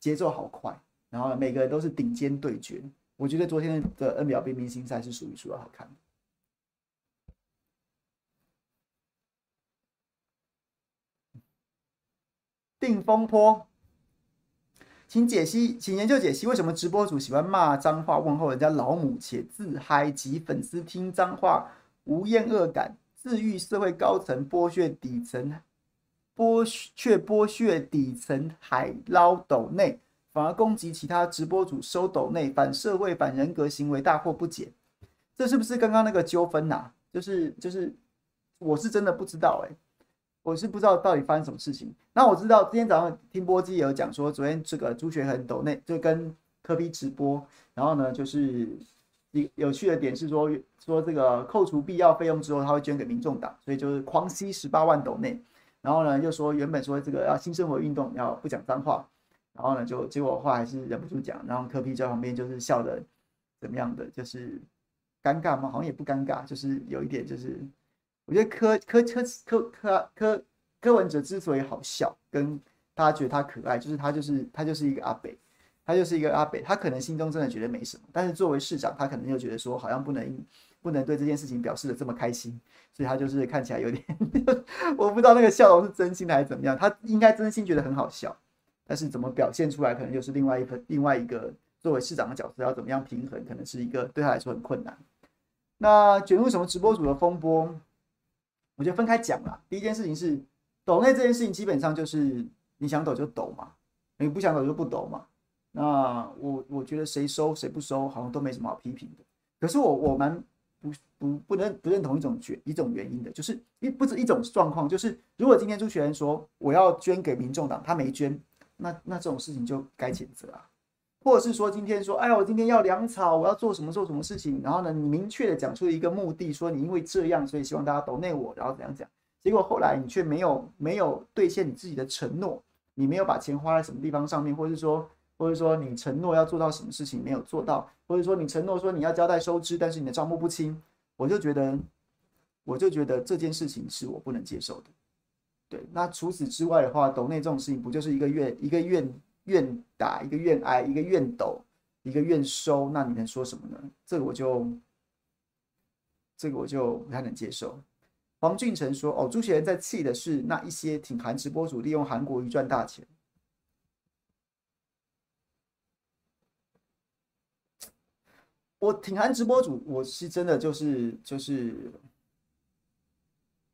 S1: 节奏好快，然后每个人都是顶尖对决。我觉得昨天的 MLB 明星赛是数一数二好看的。定风波，请解析，请研究解析为什么直播主喜欢骂脏话问候人家老母，且自嗨及粉丝听脏话无厌恶感，自愈社会高层剥削底层。剥却剥削底层海捞斗内，反而攻击其他直播主收斗内，反社会反人格行为大惑不解。这是不是刚刚那个纠纷呐？就是就是，我是真的不知道哎、我是不知道到底发生什么事情。那我知道今天早上听播机也有讲说，昨天这个朱学恒斗内就跟科比直播，然后呢就是有有趣的点是说说这个扣除必要费用之后，他会捐给民众党，所以就是狂吸十八万斗内。然后呢，又说原本说这个要新生活运动要不讲脏话，然后呢就结果话还是忍不住讲，然后柯 P 在旁边就是笑的怎么样的，就是尴尬吗？好像也不尴尬，就是有一点，就是我觉得柯柯柯柯柯柯柯文哲之所以好笑，跟大家觉得他可爱，就是他就是他就是一个阿北，他就是一个阿北，他可能心中真的觉得没什么，但是作为市长，他可能又觉得说好像不能不能对这件事情表示的这么开心，所以他就是看起来有点，我不知道那个笑容是真心的还是怎么样，他应该真心觉得很好笑，但是怎么表现出来，可能又是另外一个另外一个作为市长的角色要怎么样平衡，可能是一个对他来说很困难。那卷入什么直播组的风波，我觉得分开讲啦。第一件事情是抖内这件事情，基本上就是你想抖就抖嘛，你不想抖就不抖嘛。那我我觉得谁收谁不收，好像都没什么好批评的。可是我我蛮。不不不认不认同一种决一种原因的，就是一不止一种状况，就是如果今天朱学恒说我要捐给民众党，他没捐，那那这种事情就该谴责啊。或者是说今天说，哎呀，我今天要粮草，我要做什么做什么事情，然后呢，你明确的讲出一个目的，说你因为这样，所以希望大家都内我，然后怎样讲，结果后来你却没有没有兑现你自己的承诺，你没有把钱花在什么地方上面，或者是说。或者说你承诺要做到什么事情没有做到，或者说你承诺说你要交代收支，但是你的账目不清，我就觉得，我就觉得这件事情是我不能接受的。对，那除此之外的话，抖内这种事情不就是一个愿一个愿愿打，一个愿挨，一个愿抖，一个愿收，那你能说什么呢？这个我就，这个我就不太能接受。黄俊成说：“哦，朱学恒在气的是那一些挺韩直播主利用韩国瑜赚大钱。”我挺韩直播主，我是真的就是就是，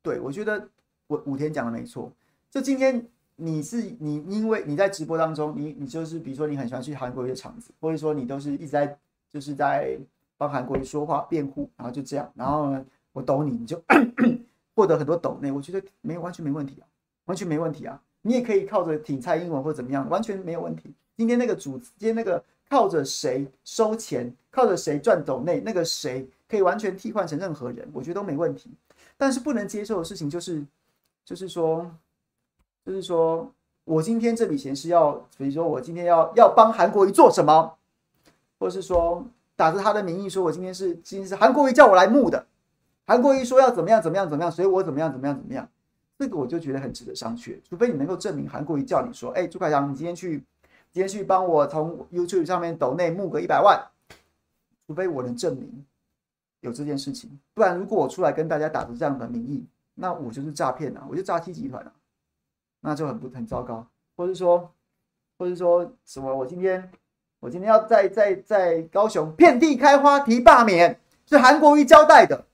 S1: 对，我觉得我武田讲的没错。就今天你是你，因为你在直播当中，你你就是比如说你很喜欢去韩国一些场子，或者说你都是一直在就是在帮韩国人说话辩护，然后就这样，然后呢，我抖你，你就 获得很多抖内，我觉得没有完全没问题啊，完全没问题啊。你也可以靠着挺蔡英文或怎么样，完全没有问题。今天那个主，今天那个。靠着谁收钱，靠着谁赚斗内，那个谁可以完全替换成任何人，我觉得都没问题。但是不能接受的事情就是，就是说，就是说我今天这笔钱是要，比如说我今天要要帮韩国瑜做什么，或是说打着他的名义说我今天是今天是韩国瑜叫我来募的，韩国瑜说要怎么样怎么样怎么样，所以我怎么样怎么样怎么样，这个我就觉得很值得商榷。除非你能够证明韩国瑜叫你说，哎，朱凯翔，你今天去。今天去帮我从 YouTube 上面抖内募个一百万，除非我能证明有这件事情，不然如果我出来跟大家打着这样的名义，那我就是诈骗啊，我就诈欺集团啊，那就很不很糟糕。或是说，或是说什么？我今天我今天要在在在高雄遍地开花提罢免，是韩国瑜交代的。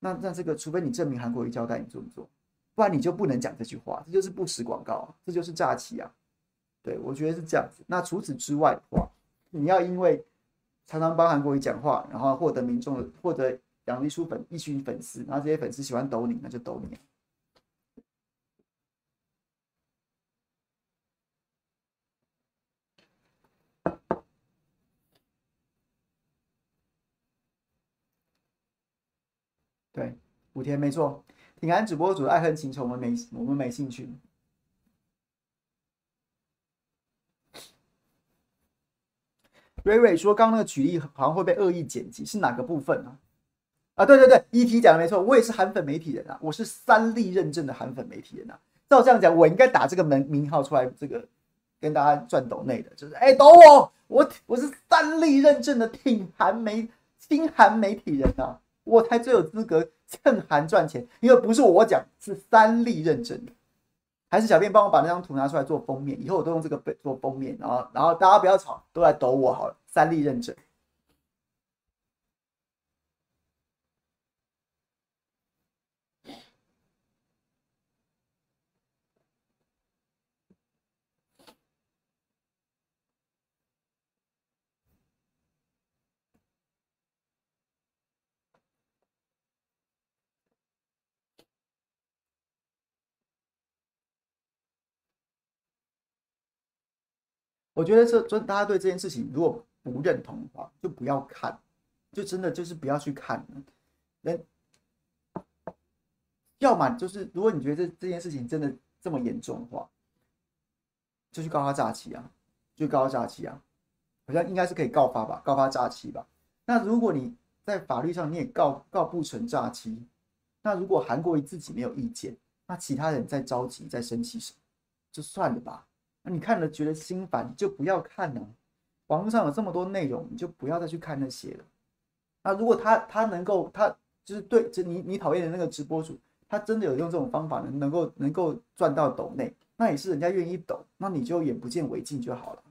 S1: 那那这个，除非你证明韩国瑜交代，你做不做？不然你就不能讲这句话，这就是不实广告，这就是诈欺啊。对，我觉得是这样子。那除此之外的话，你要因为常常帮韩国瑜讲话，然后获得民众的，获得养一书粉一群粉丝，然后这些粉丝喜欢抖你，那就抖你。对，武田没错，挺韩直播主爱恨情仇，我们没我们没兴趣。瑞瑞说：“刚刚那个举例好像会被恶意剪辑，是哪个部分呢？”啊，对对对，ET 讲的没错，我也是韩粉媒体人啊，我是三立认证的韩粉媒体人啊。照这样讲，我应该打这个门名号出来，这个跟大家赚抖内的，就是哎，抖我，我我是三立认证的挺韩媒亲韩媒体人啊，我才最有资格蹭韩赚钱，因为不是我讲，是三立认证的。还是小编帮我把那张图拿出来做封面，以后我都用这个做封面，然后然后大家不要吵，都来抖我好了，三立认证。我觉得这，就大家对这件事情如果不认同的话，就不要看，就真的就是不要去看。那要么就是，如果你觉得这这件事情真的这么严重的话，就去告他诈欺啊，就告他诈欺啊，好像应该是可以告发吧，告发诈欺吧。那如果你在法律上你也告告不成诈欺，那如果韩国瑜自己没有意见，那其他人在着急在生气什么？就算了吧。那你看了觉得心烦，就不要看了。网络上有这么多内容，你就不要再去看那些了。那如果他他能够他就是对，就你你讨厌的那个直播主，他真的有用这种方法能能够能够赚到抖内，那也是人家愿意抖，那你就眼不见为净就好了。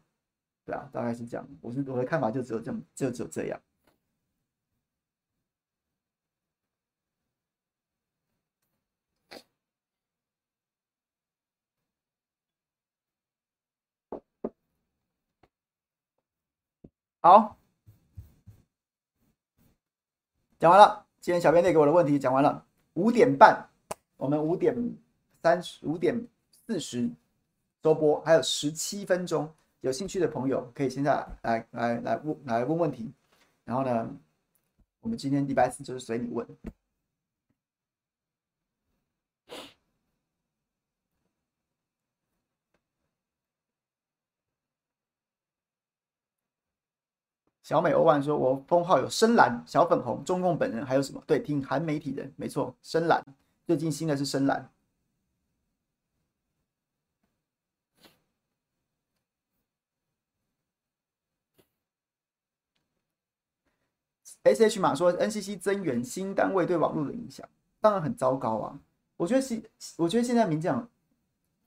S1: 对啊，大概是这样。我是我的看法就只有这么就只有这样。好，讲完了。今天小编列给我的问题讲完了。五点半，我们五点三十五点四十周播，还有十七分钟。有兴趣的朋友可以现在来来来问来问问题。然后呢，我们今天礼拜四就是随你问。小美欧万说：“我封号有深蓝、小粉红、中共本人，还有什么？对，挺韩媒体人，没错，深蓝。最近新的是深蓝。S H 马说：NCC 增援新单位对网络的影响，当然很糟糕啊。我觉得是，我觉得现在民进党。”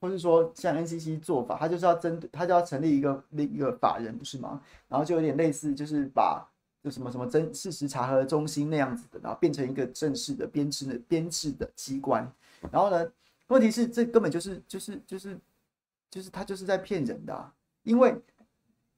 S1: 或是说像 NCC 做法，他就是要针对，他就要成立一个另一个法人，不是吗？然后就有点类似，就是把就什么什么真事实查核中心那样子的，然后变成一个正式的编制的编制的机关。然后呢，问题是这根本就是就是就是就是他就是在骗人的啊，因为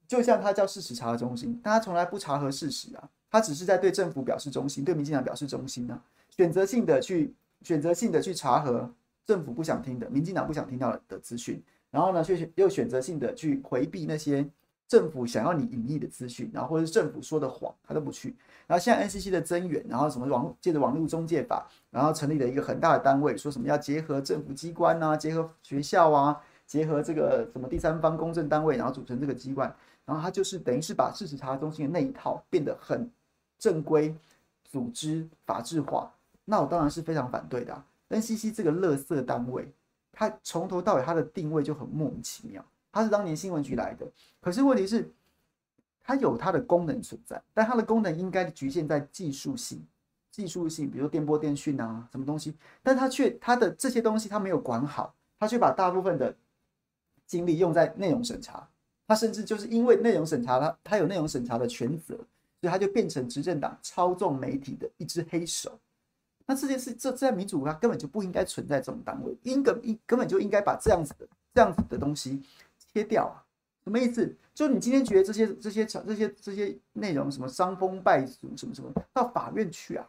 S1: 就像他叫事实查核中心，但他从来不查核事实啊，他只是在对政府表示忠心，对民进党表示忠心啊，选择性的去选择性的去查核。政府不想听的，民进党不想听到的资讯，然后呢，却又选择性的去回避那些政府想要你隐匿的资讯，然后或者是政府说的谎，他都不去。然后现在 NCC 的增援，然后什么网借着网络中介法，然后成立了一个很大的单位，说什么要结合政府机关啊，结合学校啊，结合这个什么第三方公证单位，然后组成这个机关，然后他就是等于是把事实查中心的那一套变得很正规、组织法制化，那我当然是非常反对的。NCC 这个垃圾单位，它从头到尾它的定位就很莫名其妙。它是当年新闻局来的，可是问题是，它有它的功能存在，但它的功能应该局限在技术性、技术性，比如电波电讯啊，什么东西，但它却它的这些东西它没有管好，它却把大部分的精力用在内容审查。它甚至就是因为内容审查，它它有内容审查的权责，所以它就变成执政党操纵媒体的一只黑手。那这件事，这在民主国家根本就不应该存在这种单位，应该应根本就应该把这样子的这样子的东西切掉啊！什么意思？就你今天觉得这些这些这些这些内容什么伤风败俗什么什么，到法院去啊！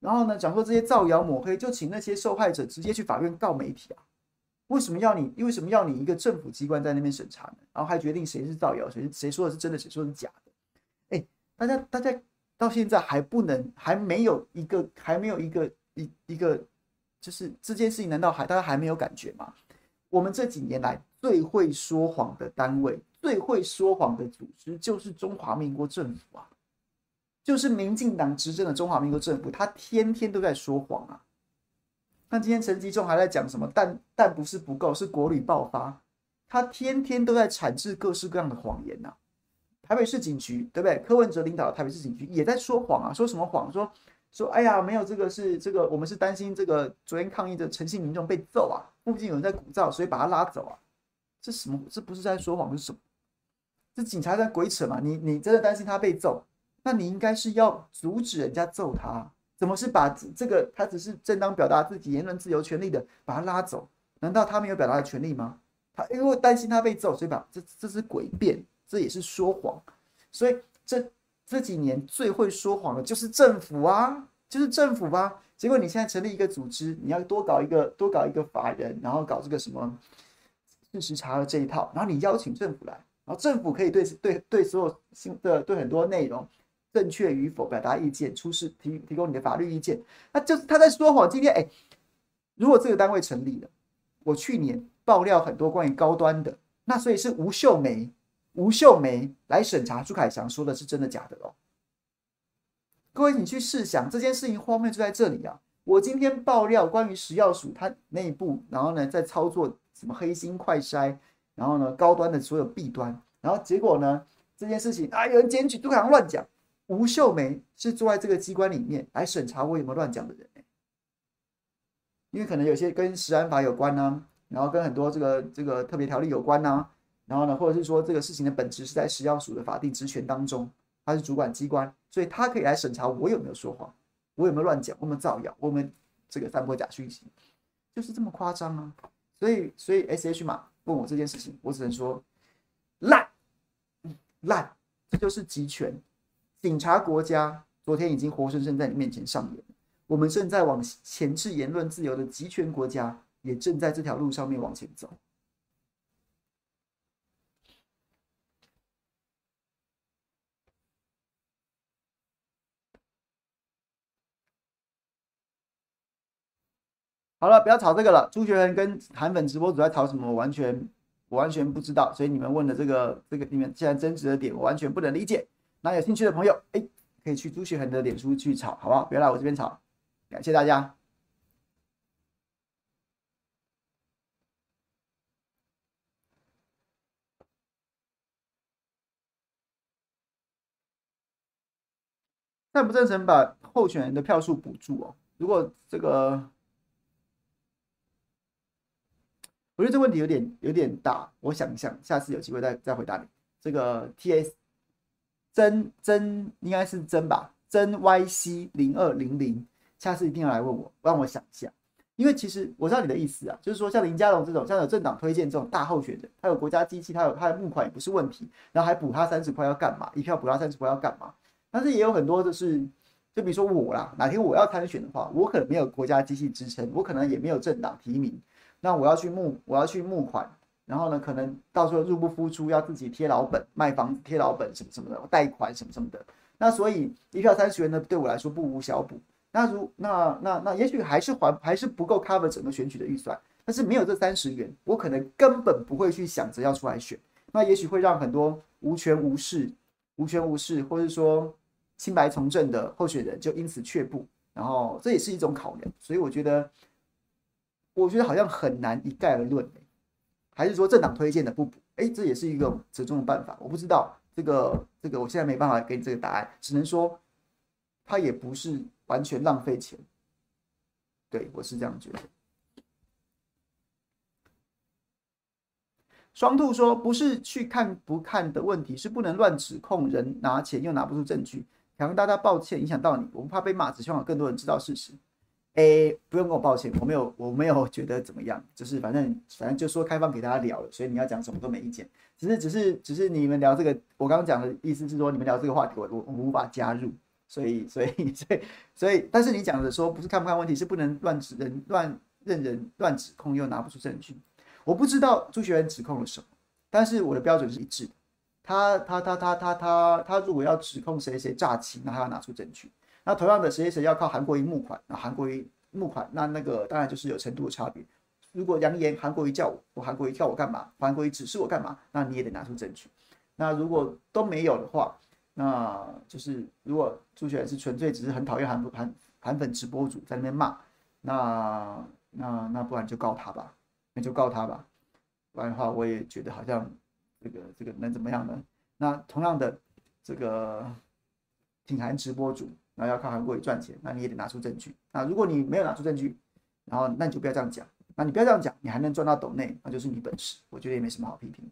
S1: 然后呢，讲说这些造谣抹黑，就请那些受害者直接去法院告媒体啊！为什么要你？为什么要你一个政府机关在那边审查呢？然后还决定谁是造谣，谁谁说的是真的，谁说的是假的？哎，大家大家。到现在还不能，还没有一个，还没有一个一一个，就是这件事情，难道还大家还没有感觉吗？我们这几年来最会说谎的单位，最会说谎的组织，就是中华民国政府啊，就是民进党执政的中华民国政府，他天天都在说谎啊。那今天陈吉仲还在讲什么？但但不是不够，是国旅爆发，他天天都在产制各式各样的谎言呐、啊。台北市警局对不对？柯文哲领导的台北市警局也在说谎啊，说什么谎？说说哎呀，没有这个是这个，我们是担心这个昨天抗议的陈姓民众被揍啊，附近有人在鼓噪，所以把他拉走啊。这什么？这不是在说谎，是什么？这警察在鬼扯嘛？你你真的担心他被揍？那你应该是要阻止人家揍他，怎么是把这个他只是正当表达自己言论自由权利的把他拉走？难道他没有表达的权利吗？他因为担心他被揍，所以把这这是诡辩。这也是说谎，所以这这几年最会说谎的就是政府啊，就是政府吧。结果你现在成立一个组织，你要多搞一个多搞一个法人，然后搞这个什么事实查核这一套，然后你邀请政府来，然后政府可以对对对所有新的对很多内容正确与否表达意见，出示提提供你的法律意见，那就是他在说谎。今天哎，如果这个单位成立了，我去年爆料很多关于高端的，那所以是吴秀梅。吴秀梅来审查朱凯翔说的是真的假的喽？各位，你去试想这件事情荒谬就在这里啊！我今天爆料关于食药署它内部，然后呢在操作什么黑心快筛，然后呢高端的所有弊端，然后结果呢这件事情啊有人检举，都好像乱讲。吴秀梅是坐在这个机关里面来审查我有没有乱讲的人，因为可能有些跟食安法有关呢、啊，然后跟很多这个这个特别条例有关呢、啊，然后呢，或者是说这个事情的本质是在食药署的法定职权当中，他是主管机关，所以他可以来审查我有没有说谎，我有没有乱讲，我有没有造谣，我有没有这个散播假讯息，就是这么夸张啊！所以，所以 S H 嘛问我这件事情，我只能说烂烂，这就是集权。警察国家昨天已经活生生在你面前上演，我们正在往前制言论自由的集权国家，也正在这条路上面往前走。好了，不要吵这个了。朱学恒跟韩粉直播主在吵什么？我完全我完全不知道，所以你们问的这个这个你们现在争执的点，我完全不能理解。那有兴趣的朋友，哎，可以去朱学恒的脸书去吵，好不好？别来我这边吵。感谢大家。但不赞成把候选人的票数补助哦。如果这个，我觉得这问题有点有点大，我想一想，下次有机会再再回答你。这个 T S。真真应该是真吧，真 YC 零二零零，下次一定要来问我，让我想一下，因为其实我知道你的意思啊，就是说像林佳龙这种，像有政党推荐这种大候选人，他有国家机器，他有他的募款也不是问题，然后还补他三十块要干嘛？一票补他三十块要干嘛？但是也有很多就是，就比如说我啦，哪天我要参选的话，我可能没有国家机器支撑，我可能也没有政党提名，那我要去募，我要去募款。然后呢，可能到时候入不敷出，要自己贴老本，卖房子贴老本什么什么的，贷款什么什么的。那所以一票三十元呢，对我来说不无小补。那如那那那，也许还是还还是不够 cover 整个选举的预算。但是没有这三十元，我可能根本不会去想着要出来选。那也许会让很多无权无势、无权无势，或者说清白从政的候选人就因此却步。然后这也是一种考量。所以我觉得，我觉得好像很难一概而论。还是说政党推荐的不补？哎，这也是一个折中的办法。我不知道这个这个，我现在没办法给你这个答案，只能说他也不是完全浪费钱。对，我是这样觉得。双兔说：“不是去看不看的问题，是不能乱指控人拿钱又拿不出证据。”想跟大家抱歉，影响到你，我们怕被骂，只希望有更多人知道事实。诶，不用跟我抱歉，我没有，我没有觉得怎么样，就是反正反正就说开放给大家聊了，所以你要讲什么都没意见，只是只是只是你们聊这个，我刚刚讲的意思是说你们聊这个话题，我我我无法加入，所以所以所以所以，但是你讲的说不是看不看问题，是不能乱指人乱任人乱指控又拿不出证据，我不知道朱学恒指控了什么，但是我的标准是一致的，他他他他他他他如果要指控谁谁诈欺，那他要拿出证据。那同样的，谁谁谁要靠韩国瑜募款，那韩国瑜募款，那那个当然就是有程度的差别。如果扬言韩国瑜叫我，我韩国瑜叫我干嘛？韩国瑜指示我干嘛？那你也得拿出证据。那如果都没有的话，那就是如果朱雪是纯粹只是很讨厌韩国韩韩粉直播主在那边骂，那那那不然就告他吧，那就告他吧。不然的话，我也觉得好像这个这个能怎么样呢？那同样的，这个挺韩直播主。然后要靠韩国瑜赚钱，那你也得拿出证据。那如果你没有拿出证据，然后那你就不要这样讲。那你不要这样讲，你还能赚到斗内，那就是你本事。我觉得也没什么好批评。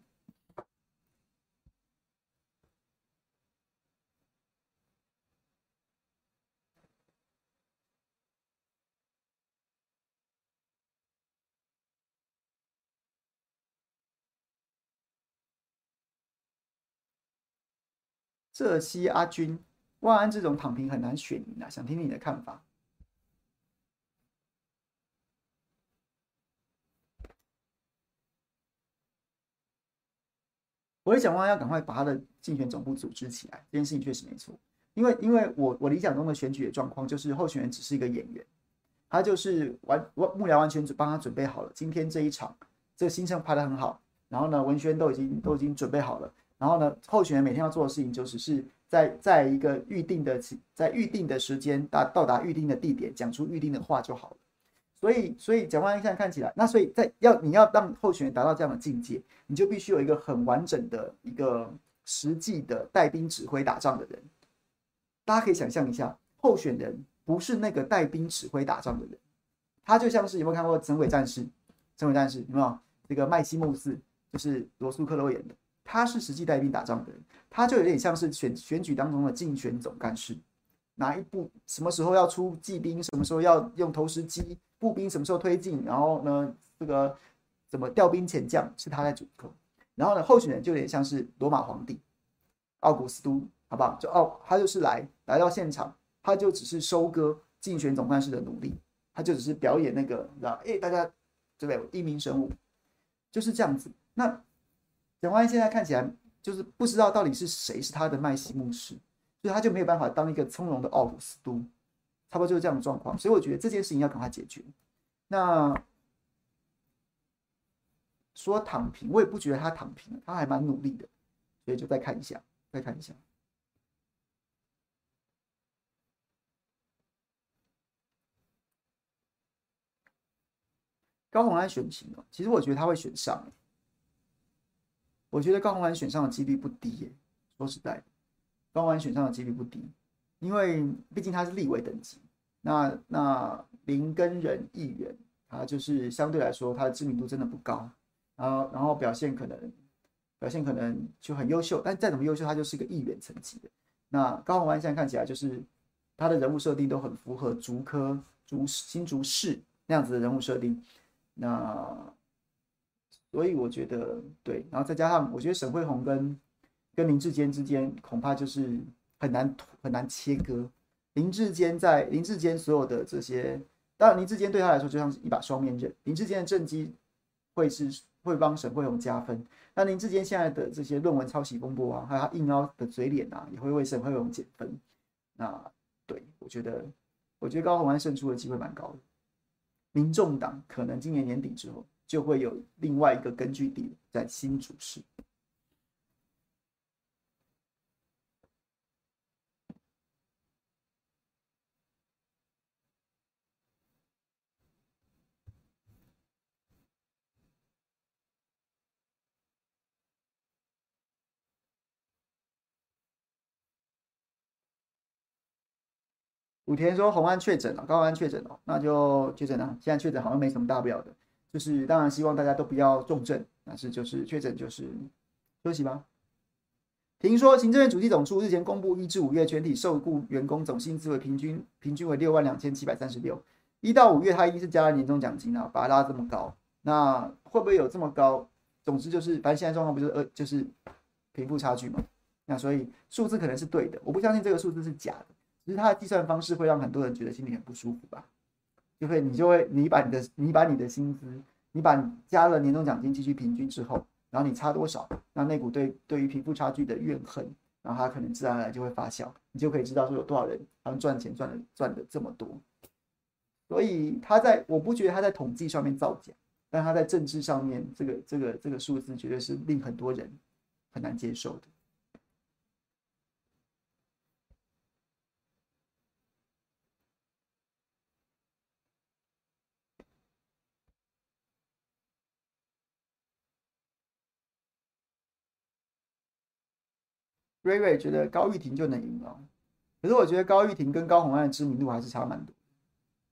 S1: 浙西阿军。万安这种躺平很难选赢啊，想听听你的看法。我也想万安要赶快把他的竞选总部组织起来，这件事情确实没错。因为，因为我我理想中的选举的状况就是候选人只是一个演员，他就是完完幕僚完全帮他准备好了。今天这一场，这个行程排得很好，然后呢，文宣都已经都已经准备好了，然后呢，候选人每天要做的事情就只是。在在一个预定的在预定的时间达到达预定的地点，讲出预定的话就好了。所以，所以蒋万安现在看起来，那所以在要你要让候选人达到这样的境界，你就必须有一个很完整的一个实际的带兵指挥打仗的人。大家可以想象一下，候选人不是那个带兵指挥打仗的人，他就像是有没有看过《神鬼战士》？《神鬼战士》有没有这个麦西莫斯，就是罗素克洛演的，他是实际带兵打仗的人，他就有点像是选选举当中的竞选总干事，哪一步什么时候要出骑兵，什么时候要用投石机。步兵什么时候推进？然后呢，这个怎么调兵遣将是他在主控。然后呢，候选人就有点像是罗马皇帝奥古斯都，好不好？就奥，他就是来来到现场，他就只是收割竞选总干事的努力，他就只是表演那个，知道？哎，大家对不对？一鸣神武就是这样子。那蒋万安现在看起来就是不知道到底是谁是他的麦西牧师，所以他就没有办法当一个从容的奥古斯都。差不多就是这样的状况，所以我觉得这件事情要赶快解决。那说躺平，我也不觉得他躺平了，他还蛮努力的，所以就再看一下，再看一下。高虹安选情了，其实我觉得他会选上。我觉得高宏安选上的几率不低耶，说实在，高宏安选上的几率不低。因为毕竟他是立委等级，那那林根仁议员，他就是相对来说他的知名度真的不高，然后然后表现可能表现可能就很优秀，但再怎么优秀，他就是一个议员层级的。那高宏安现在看起来就是他的人物设定都很符合竹科竹新竹市那样子的人物设定，那所以我觉得对，然后再加上我觉得沈慧红跟跟林志坚之间恐怕就是。很难很难切割。林志坚在林志坚所有的这些，当然林志坚对他来说就像是一把双面刃。林志坚的政绩会是会帮沈慧虹加分，那林志坚现在的这些论文抄袭风波啊，还有他硬凹的嘴脸啊，也会为沈慧虹减分。那对我觉得，我觉得高虹安胜出的机会蛮高的。民众党可能今年年底之后就会有另外一个根据地在新竹市。武田说：“红安确诊了，高安确诊了，那就确诊了。现在确诊好像没什么大不了的，就是当然希望大家都不要重症，但是就是确诊就是休息吧。”听说行政院主计总处日前公布一至五月全体受雇员工总薪资为平均平均为六万两千七百三十六，一到五月他一定是加了年终奖金啊，把它拉这么高，那会不会有这么高？总之就是，反正现在状况不就是呃就是贫富差距嘛，那所以数字可能是对的，我不相信这个数字是假的。其实它的计算方式会让很多人觉得心里很不舒服吧？就会你就会你把你的你把你的薪资，你把加了年终奖金继续平均之后，然后你差多少，那那股对对于贫富差距的怨恨，然后它可能自然而然就会发酵，你就可以知道说有多少人他们赚钱赚的赚的这么多。所以他在我不觉得他在统计上面造假，但他在政治上面这个这个这个数字绝对是令很多人很难接受的。瑞瑞觉得高玉婷就能赢了，可是我觉得高玉婷跟高虹安的知名度还是差蛮多，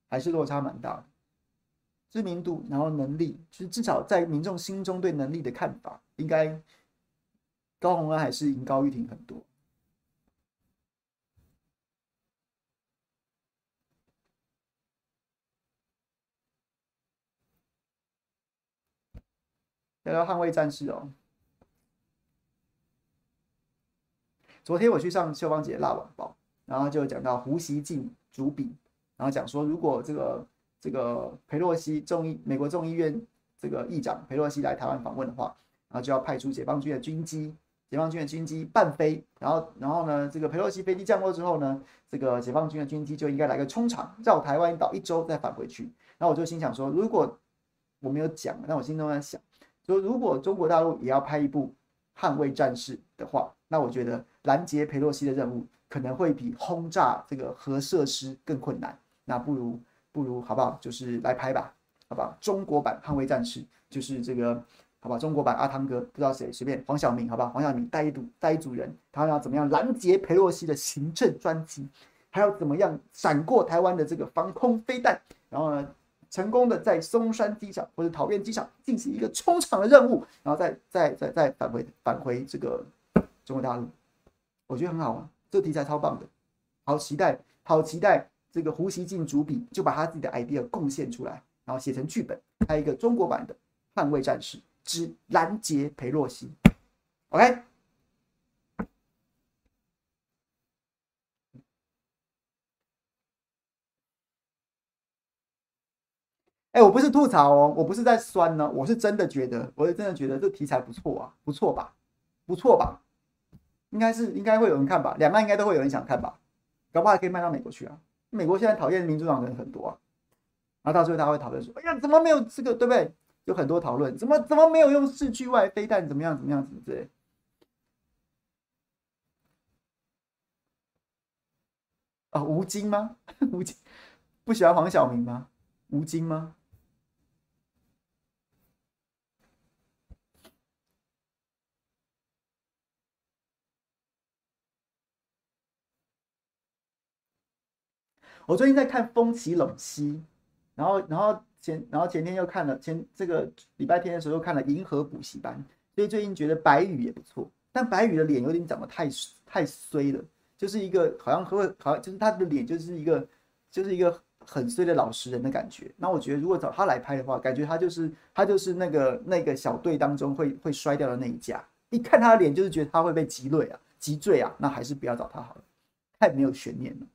S1: 还是落差蛮大的。知名度，然后能力，其实至少在民众心中对能力的看法，应该高虹安还是赢高玉婷很多。要要捍卫战士哦。昨天我去上秀芳姐的辣晚报，然后就讲到胡锡进主笔，然后讲说，如果这个这个裴洛西众议美国众议院这个议长裴洛西来台湾访问的话，然后就要派出解放军的军机，解放军的军机伴飞，然后然后呢，这个裴洛西飞机降落之后呢，这个解放军的军机就应该来个冲场，绕台湾岛一周再返回去。然后我就心想说，如果我没有讲，但我心中在想，说如果中国大陆也要拍一部捍卫战士的话。那我觉得拦截佩洛西的任务可能会比轰炸这个核设施更困难。那不如不如好不好？就是来拍吧，好不好？中国版捍卫战士就是这个，好吧？中国版阿汤哥不知道谁，随便黄晓明，好不好？黄晓明带一组带一组人，他要怎么样拦截佩洛西的行政专机，还要怎么样闪过台湾的这个防空飞弹，然后呢，成功的在松山机场或者桃园机场进行一个冲场的任务，然后再再再再返回返回这个中国大陆，我觉得很好啊，这题材超棒的，好期待，好期待这个胡锡进主笔就把他自己的 idea 贡献出来，然后写成剧本，拍一个中国版的《捍卫战士之拦截裴洛西》，OK。哎、我不是吐槽哦，我不是在酸呢，我是真的觉得，我是真的觉得这题材不错啊，不错吧，不错吧，应该是应该会有人看吧，两岸应该都会有人想看吧，搞不好还可以卖到美国去啊。美国现在讨厌民主党的人很多啊，然后到最后他会讨论说，哎呀，怎么没有这个，对不对？有很多讨论，怎么怎么没有用视距外飞弹，怎么样怎么样怎么之类。啊、吴京吗？吴京不喜欢黄晓明吗？吴京吗？我最近在看《风起陇西》，然后，然后前，然后前天又看了前这个礼拜天的时候又看了《银河补习班》，所以最近觉得白宇也不错，但白宇的脸有点长得太太衰了，就是一个好像会好像就是他的脸就是一个就是一个很衰的老实人的感觉。那我觉得如果找他来拍的话，感觉他就是他就是那个那个小队当中会会摔掉的那一架，一看他的脸就是觉得他会被击坠啊击坠啊，那还是不要找他好了，太没有悬念了。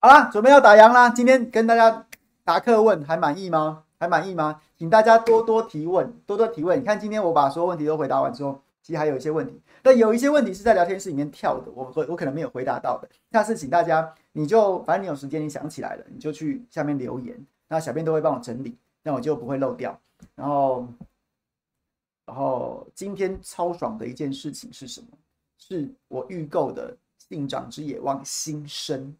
S1: 好了，准备要打烊啦。今天跟大家答课问，还满意吗？还满意吗？请大家多多提问，多多提问。你看，今天我把所有问题都回答完之后，其实还有一些问题。但有一些问题是在聊天室里面跳的，我我可能没有回答到的。下次请大家，你就反正你有时间，你想起来了，你就去下面留言，那小编都会帮我整理，那我就不会漏掉。然后，然后今天超爽的一件事情是什么？是我预购的《信长之野望》新生，《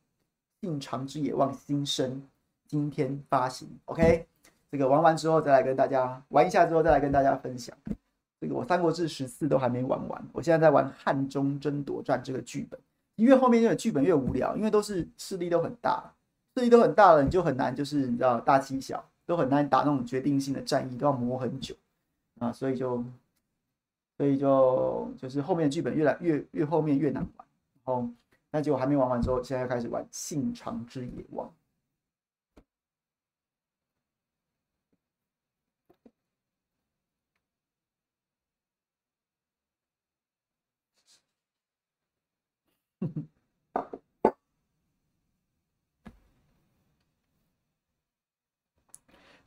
S1: 信长之野望》新生今天发行，OK。这个玩完之后再来跟大家玩一下，之后再来跟大家分享。这个我《三国志十四》都还没玩完，我现在在玩《汉中争夺战》这个剧本。越后面越剧本越无聊，因为都是势力都很大，势力都很大了，你就很难就是你知道大欺小，都很难打那种决定性的战役，都要磨很久啊，所以就所以就就是后面剧本越来越越后面越难玩。然后那结果还没玩完之后，现在又开始玩《信长之野望》。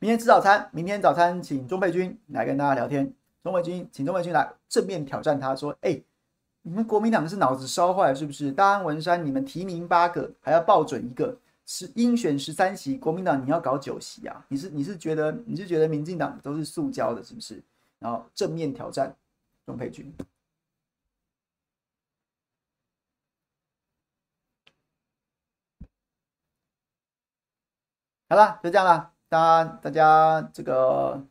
S1: 明天吃早餐，明天早餐请钟佩君来跟大家聊天。钟佩君，请钟佩君来正面挑战他，说：“哎、你们国民党是脑子烧坏了是不是？大安文山你们提名八个，还要报准一个，是应选十三席，国民党你要搞九席啊？你是你是觉得你是觉得民进党都是塑胶的，是不是？然后正面挑战钟佩君。”好了，就这样了。大家大家这个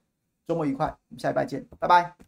S1: 周末愉快，我们下礼拜见，拜拜。